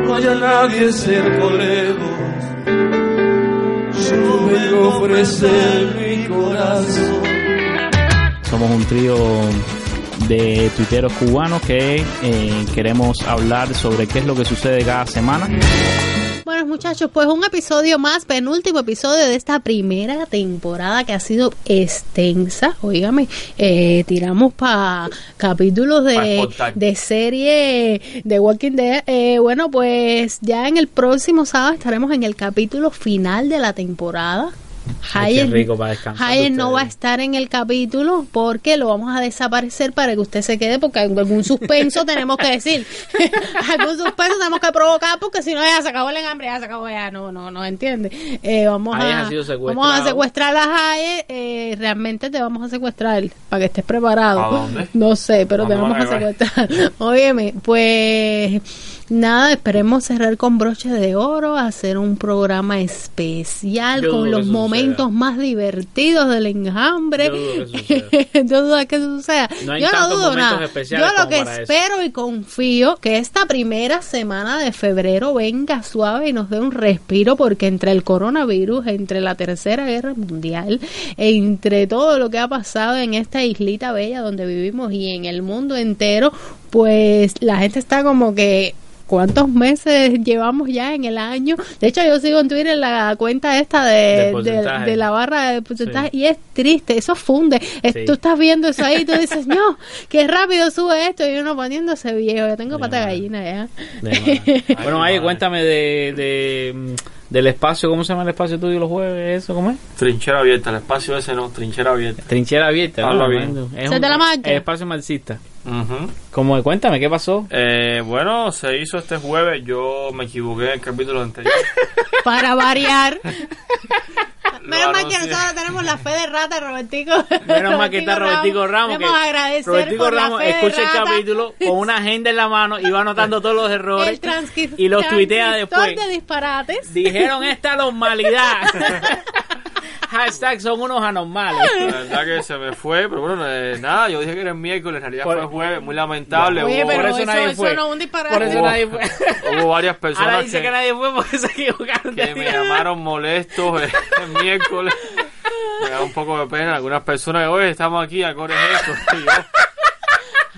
no haya nadie cerca o lejos yo vengo a ofrecer mi corazón Somos un trío de tuiteros cubanos que eh, queremos hablar sobre qué es lo que sucede cada semana. Bueno, muchachos, pues un episodio más, penúltimo episodio de esta primera temporada que ha sido extensa. Óigame, eh, tiramos para capítulos de, de serie de Walking Dead. Eh, bueno, pues ya en el próximo sábado estaremos en el capítulo final de la temporada. Hayes- rico para no va a estar en el capítulo porque lo vamos a desaparecer para que usted se quede porque algún suspenso tenemos que decir. algún suspenso tenemos que provocar porque si no ya se acabó el hambre, ya se acabó ya, no, no, no entiende. Eh, vamos, Hayes a, ha sido secuestrado. vamos a secuestrar a Hayes, eh, realmente te vamos a secuestrar para que estés preparado. ¿A dónde? No sé, pero te ¿A vamos a secuestrar. Óyeme, pues nada, esperemos cerrar con broche de oro, hacer un programa especial Yo con los momentos más divertidos del enjambre. Yo dudo que eso ¿Tú dudas que eso suceda? No Yo no dudo nada. Yo lo que eso. espero y confío que esta primera semana de febrero venga suave y nos dé un respiro porque entre el coronavirus, entre la tercera guerra mundial, entre todo lo que ha pasado en esta islita bella donde vivimos y en el mundo entero, pues la gente está como que ¿Cuántos meses llevamos ya en el año? De hecho, yo sigo en Twitter la cuenta esta de, de, la barra de porcentaje y es triste, eso funde. Es- Sí. Tú estás viendo eso ahí y tú dices, no, qué rápido sube esto y uno poniéndose viejo. Yo tengo pata gallina ya. Bueno, ahí cuéntame de, de, del espacio, ¿cómo se llama el espacio tuyo los jueves? ¿Eso cómo es? Trinchera abierta, el espacio ese no, trinchera abierta. Trinchera abierta. Habla ¿no? bien. Es Se un- te la marcha. el espacio marxista. Ujú. Como, cuéntame, ¿qué pasó? Eh, bueno, se hizo este jueves, yo me equivoqué en el capítulo anterior. Para variar. Menos mal que nosotros tenemos la fe de rata, Robertico. Menos mal que está Robertico Ramos. Que Queremos agradecer Robertico por la Ramos fe de escucha el rata. capítulo con una agenda en la mano y va anotando todos los errores El y los tuitea después. de disparates. Dijeron esta normalidad. Hashtag son unos anormales. La verdad que se me fue, pero bueno, eh, nada, yo dije que era el miércoles, en realidad Por- fue jueves, muy lamentable. Oye, hubo, pero por eso eso, nadie eso fue. no es un disparate. Por eso hubo- nadie fue. hubo varias personas Ahora dice que, que, nadie fue porque se equivocaron. que me llamaron molestos eh, el miércoles. Me da un poco de pena. Algunas personas, oye, estamos aquí, acorde esto. Y yo,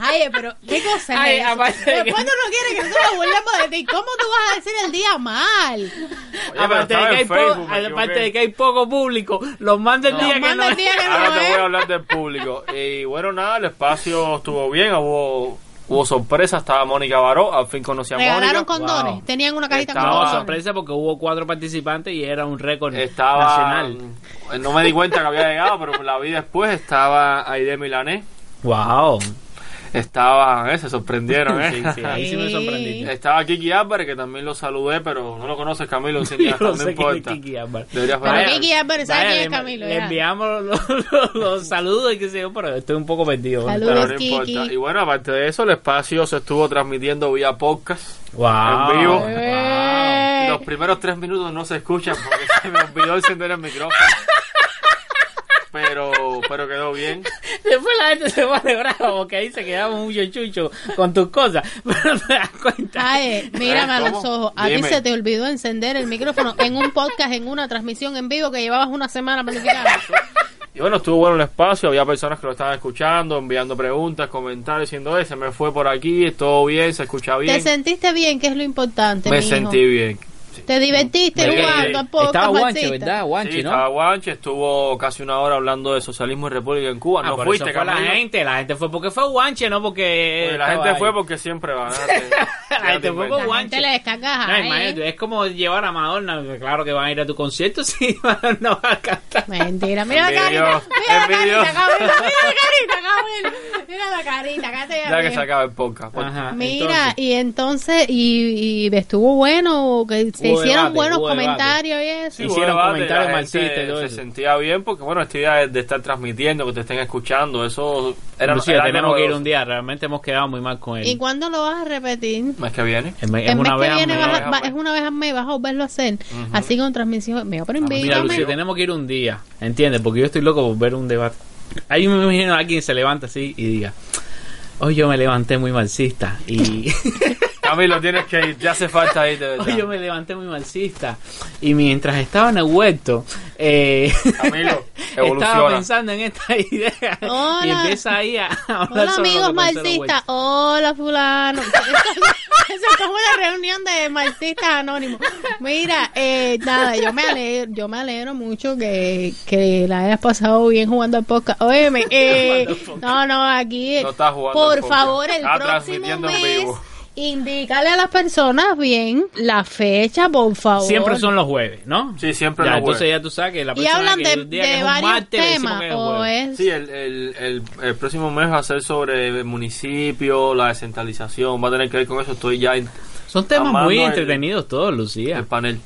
Ay, pero ¿qué cosa es eso? que- Después no quieres que nosotros nos burlemos de ti. ¿Cómo tú vas a decir el día mal? Oye, Aparte de, que hay po- Facebook, me aparte equivoqué. de que hay poco público, los manda el No. día que no el día que no Ahora te voy a hablar del público. Y bueno, nada, el espacio estuvo bien, hubo, hubo sorpresa, estaba Mónica Baró, al fin conocí a Regalaron Mónica. condones. Wow. Tenían una cajita con Estaba- No, condones. sorpresa porque hubo cuatro participantes y era un récord Estaba, nacional. no me di cuenta que había llegado, pero la vi después, estaba Aide Milané, Wow. Estaba, eh, se sorprendieron, eh. Sí, sí, ahí sí me sorprendiste. Estaba Kiki Álvarez, que también lo saludé, pero no lo conoces, Camilo, cineasta, Yo no sé importa. Kiki Álvarez. Pero. Kiki Álvarez, ¿sabe Vaya, quién es le- Camilo? Le Ya. enviamos los, los- los saludos y qué sé yo, pero estoy un poco perdido. Saludos. Pero no Kiki. importa. Y bueno, aparte de eso, el espacio se estuvo transmitiendo vía podcast. Wow. En vivo. Wow. Los primeros tres minutos no se escuchan porque se me olvidó encender el micrófono. Pero, pero quedó bien. Después la gente se pone brava porque ahí se quedamos mucho chucho con tus cosas. Pero no te das cuenta. Ay, mírame a los ojos. A ti se te olvidó encender el micrófono en un podcast, en una transmisión en vivo que llevabas una semana planificada. Y bueno, estuvo bueno el espacio, había personas que lo estaban escuchando, enviando preguntas, comentarios, diciendo, eh, se me fue por aquí, todo bien, se escucha ¿Te bien. sentiste bien? Que es lo importante, Me sentí bien. ¿Te divertiste Me- jugando a Estaba Guanche? ¿verdad? Guanche, Sí, ¿no? estaba Guanche, estuvo casi una hora hablando de socialismo y república en Cuba. Ah, no fuiste, fue la gente, la gente fue porque fue Guanche, no porque... Pues la gente fue porque siempre va. La gente fue por La Guanche. gente le descarga No, ahí. imagínate, es como llevar a Madonna, claro que van a ir a tu concierto, sí, no va a cantar. Mentira, mira la carita, mira la carita, Camilo, mira la carita, Camilo, mira la carita, cállate Ya que se acaba el podcast. Pues, Mira, y entonces, y, y estuvo bueno, que se Hubo hicieron debate, buenos hubo debate. comentarios y eso. Sí, Hicieron debate, comentarios todo se eso. sentía bien porque, bueno, esta idea de, de estar transmitiendo, que te estén escuchando, eso era, Inclusive era tenemos que ir un día, realmente hemos quedado muy mal con él. ¿Y cuándo lo vas a repetir? ¿Mes que viene? Es, es una que vez al viene vas a- va- es una vez al mes, vas a volverlo a hacer. Así con transmisión. Mira, pero Mira, invítame. Lucio, tenemos que ir un día, ¿entiendes? Porque yo estoy loco por ver un debate. Ahí me imagino a alguien se levanta así y diga, hoy yo me levanté muy marxista y... Camilo, tienes que ir, te hace falta ir de verdad. Hoy yo me levanté muy marxista y mientras estaba en el huerto eh, Camilo, estaba pensando en esta idea y empieza ahí a hablar Hola sobre amigos marxistas, hola fulano. Eso es como una reunión de marxistas anónimos. Mira, eh, nada, yo me alegro, yo me alegro mucho que, que la hayas pasado bien jugando al podcast. Óyeme, eh, no, no, aquí, No estás jugando por favor, el Está próximo en mes, vivo. Indícale a las personas bien la fecha, por favor. Siempre son los jueves, ¿no? Sí, siempre Ya, los entonces jueves. ya tú sabes que la Y próxima hablan que de, el día que de es un varios martes, temas, que es o jueves. es... Sí, el, el, el, el próximo mes va a ser sobre el municipio, la descentralización, va a tener que ver con eso. Estoy ya en Son temas muy el- entretenidos todos, Lucía. el panel.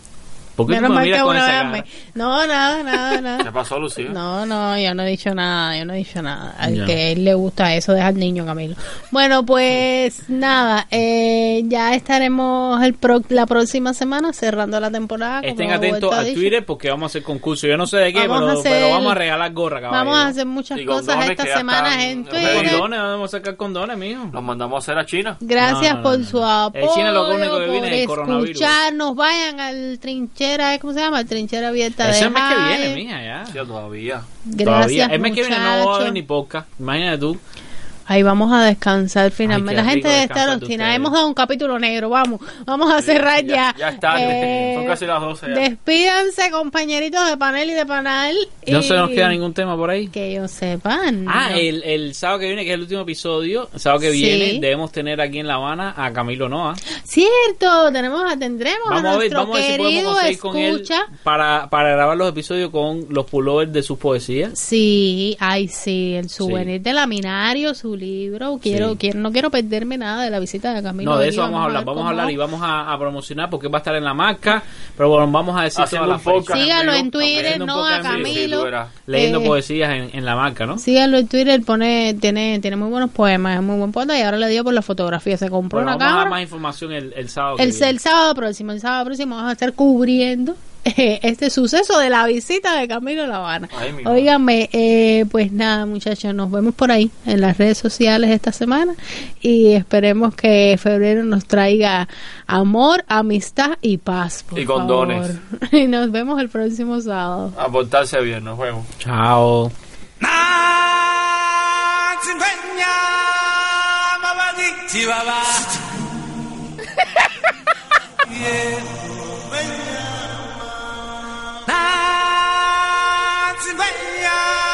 ¿Por qué me mal miras con esa cara? me- No, nada, nada, ¿Qué nada. pasó, Lucía? No, no, yo no he dicho nada, yo no he dicho nada. Al que él le gusta eso, deja al niño, Camilo. Bueno, pues nada, eh, ya estaremos el pro- la próxima semana cerrando la temporada. Estén atentos al. Twitter porque vamos a hacer concurso. Yo no sé de qué, Vamos a pero, hacer- pero vamos a regalar gorra, caballero. Vamos a hacer muchas Y cosas esta semana están- en Twitter. Condones, vamos a sacar condones, mijo. Los mandamos a hacer a China. Gracias No, no, por no, su apoyo, El China lo único que viene es el por coronavirus. escucharnos. Vayan al trinchera, ¿cómo se llama? Trinchera abierta Ese de es el mes que viene, mija, ya. Sí, todavía. Gracias, Todavía. El mes que viene no va a muchachos. haber ni podcast. Imagínate tú. Ahí vamos a descansar finalmente. Ay, la gente debe estar obstinada. Hemos dado un capítulo negro. Vamos, vamos a cerrar ya. Ya es tarde. Eh, Son casi las 12 ya. Despídanse, compañeritos de panel y de panel. No y- se nos queda ningún tema por ahí. Que ellos sepan. Ah, ¿no? el, el sábado que viene, que es el último episodio, el sábado que Sí. viene, debemos tener aquí en La Habana a Camilo Noa. Cierto, tenemos, tendremos Vamos a a ver, nuestro vamos a ver si podemos querido conseguir con él escucha. para, para grabar los episodios con los pullovers de sus poesías. Sí, ay, sí, el souvenir de Laminario, su libro. Quiero, Sí. quiero, no quiero perderme nada de la visita de Camilo. No, de eso vamos a hablar, vamos a cómo- hablar y vamos a, a promocionar porque va a estar en la marca, pero bueno, vamos a decir Haciendo todas las un podcast fechas. Sígalo en Twitter, no a Sí, Camilo. leyendo Eh, poesías en, en la marca, ¿no? Síganlo en Twitter, pone, tiene, tiene muy buenos poemas, es muy buen poeta y ahora le dio por la fotografía. Se compró Bueno, una vamos a dar cámara. más información el, el sábado. El, el sábado próximo, el sábado próximo vamos a estar cubriendo eh, este suceso de la visita de Camilo a La Habana. Óigame, eh, pues nada muchachos, nos vemos por ahí en las redes sociales esta semana y esperemos que febrero nos traiga amor, amistad y paz. por Y condones. favor. Y nos vemos el próximo sábado. A portarse bien, nos vemos. Chao. Yeah. 大慈悲呀。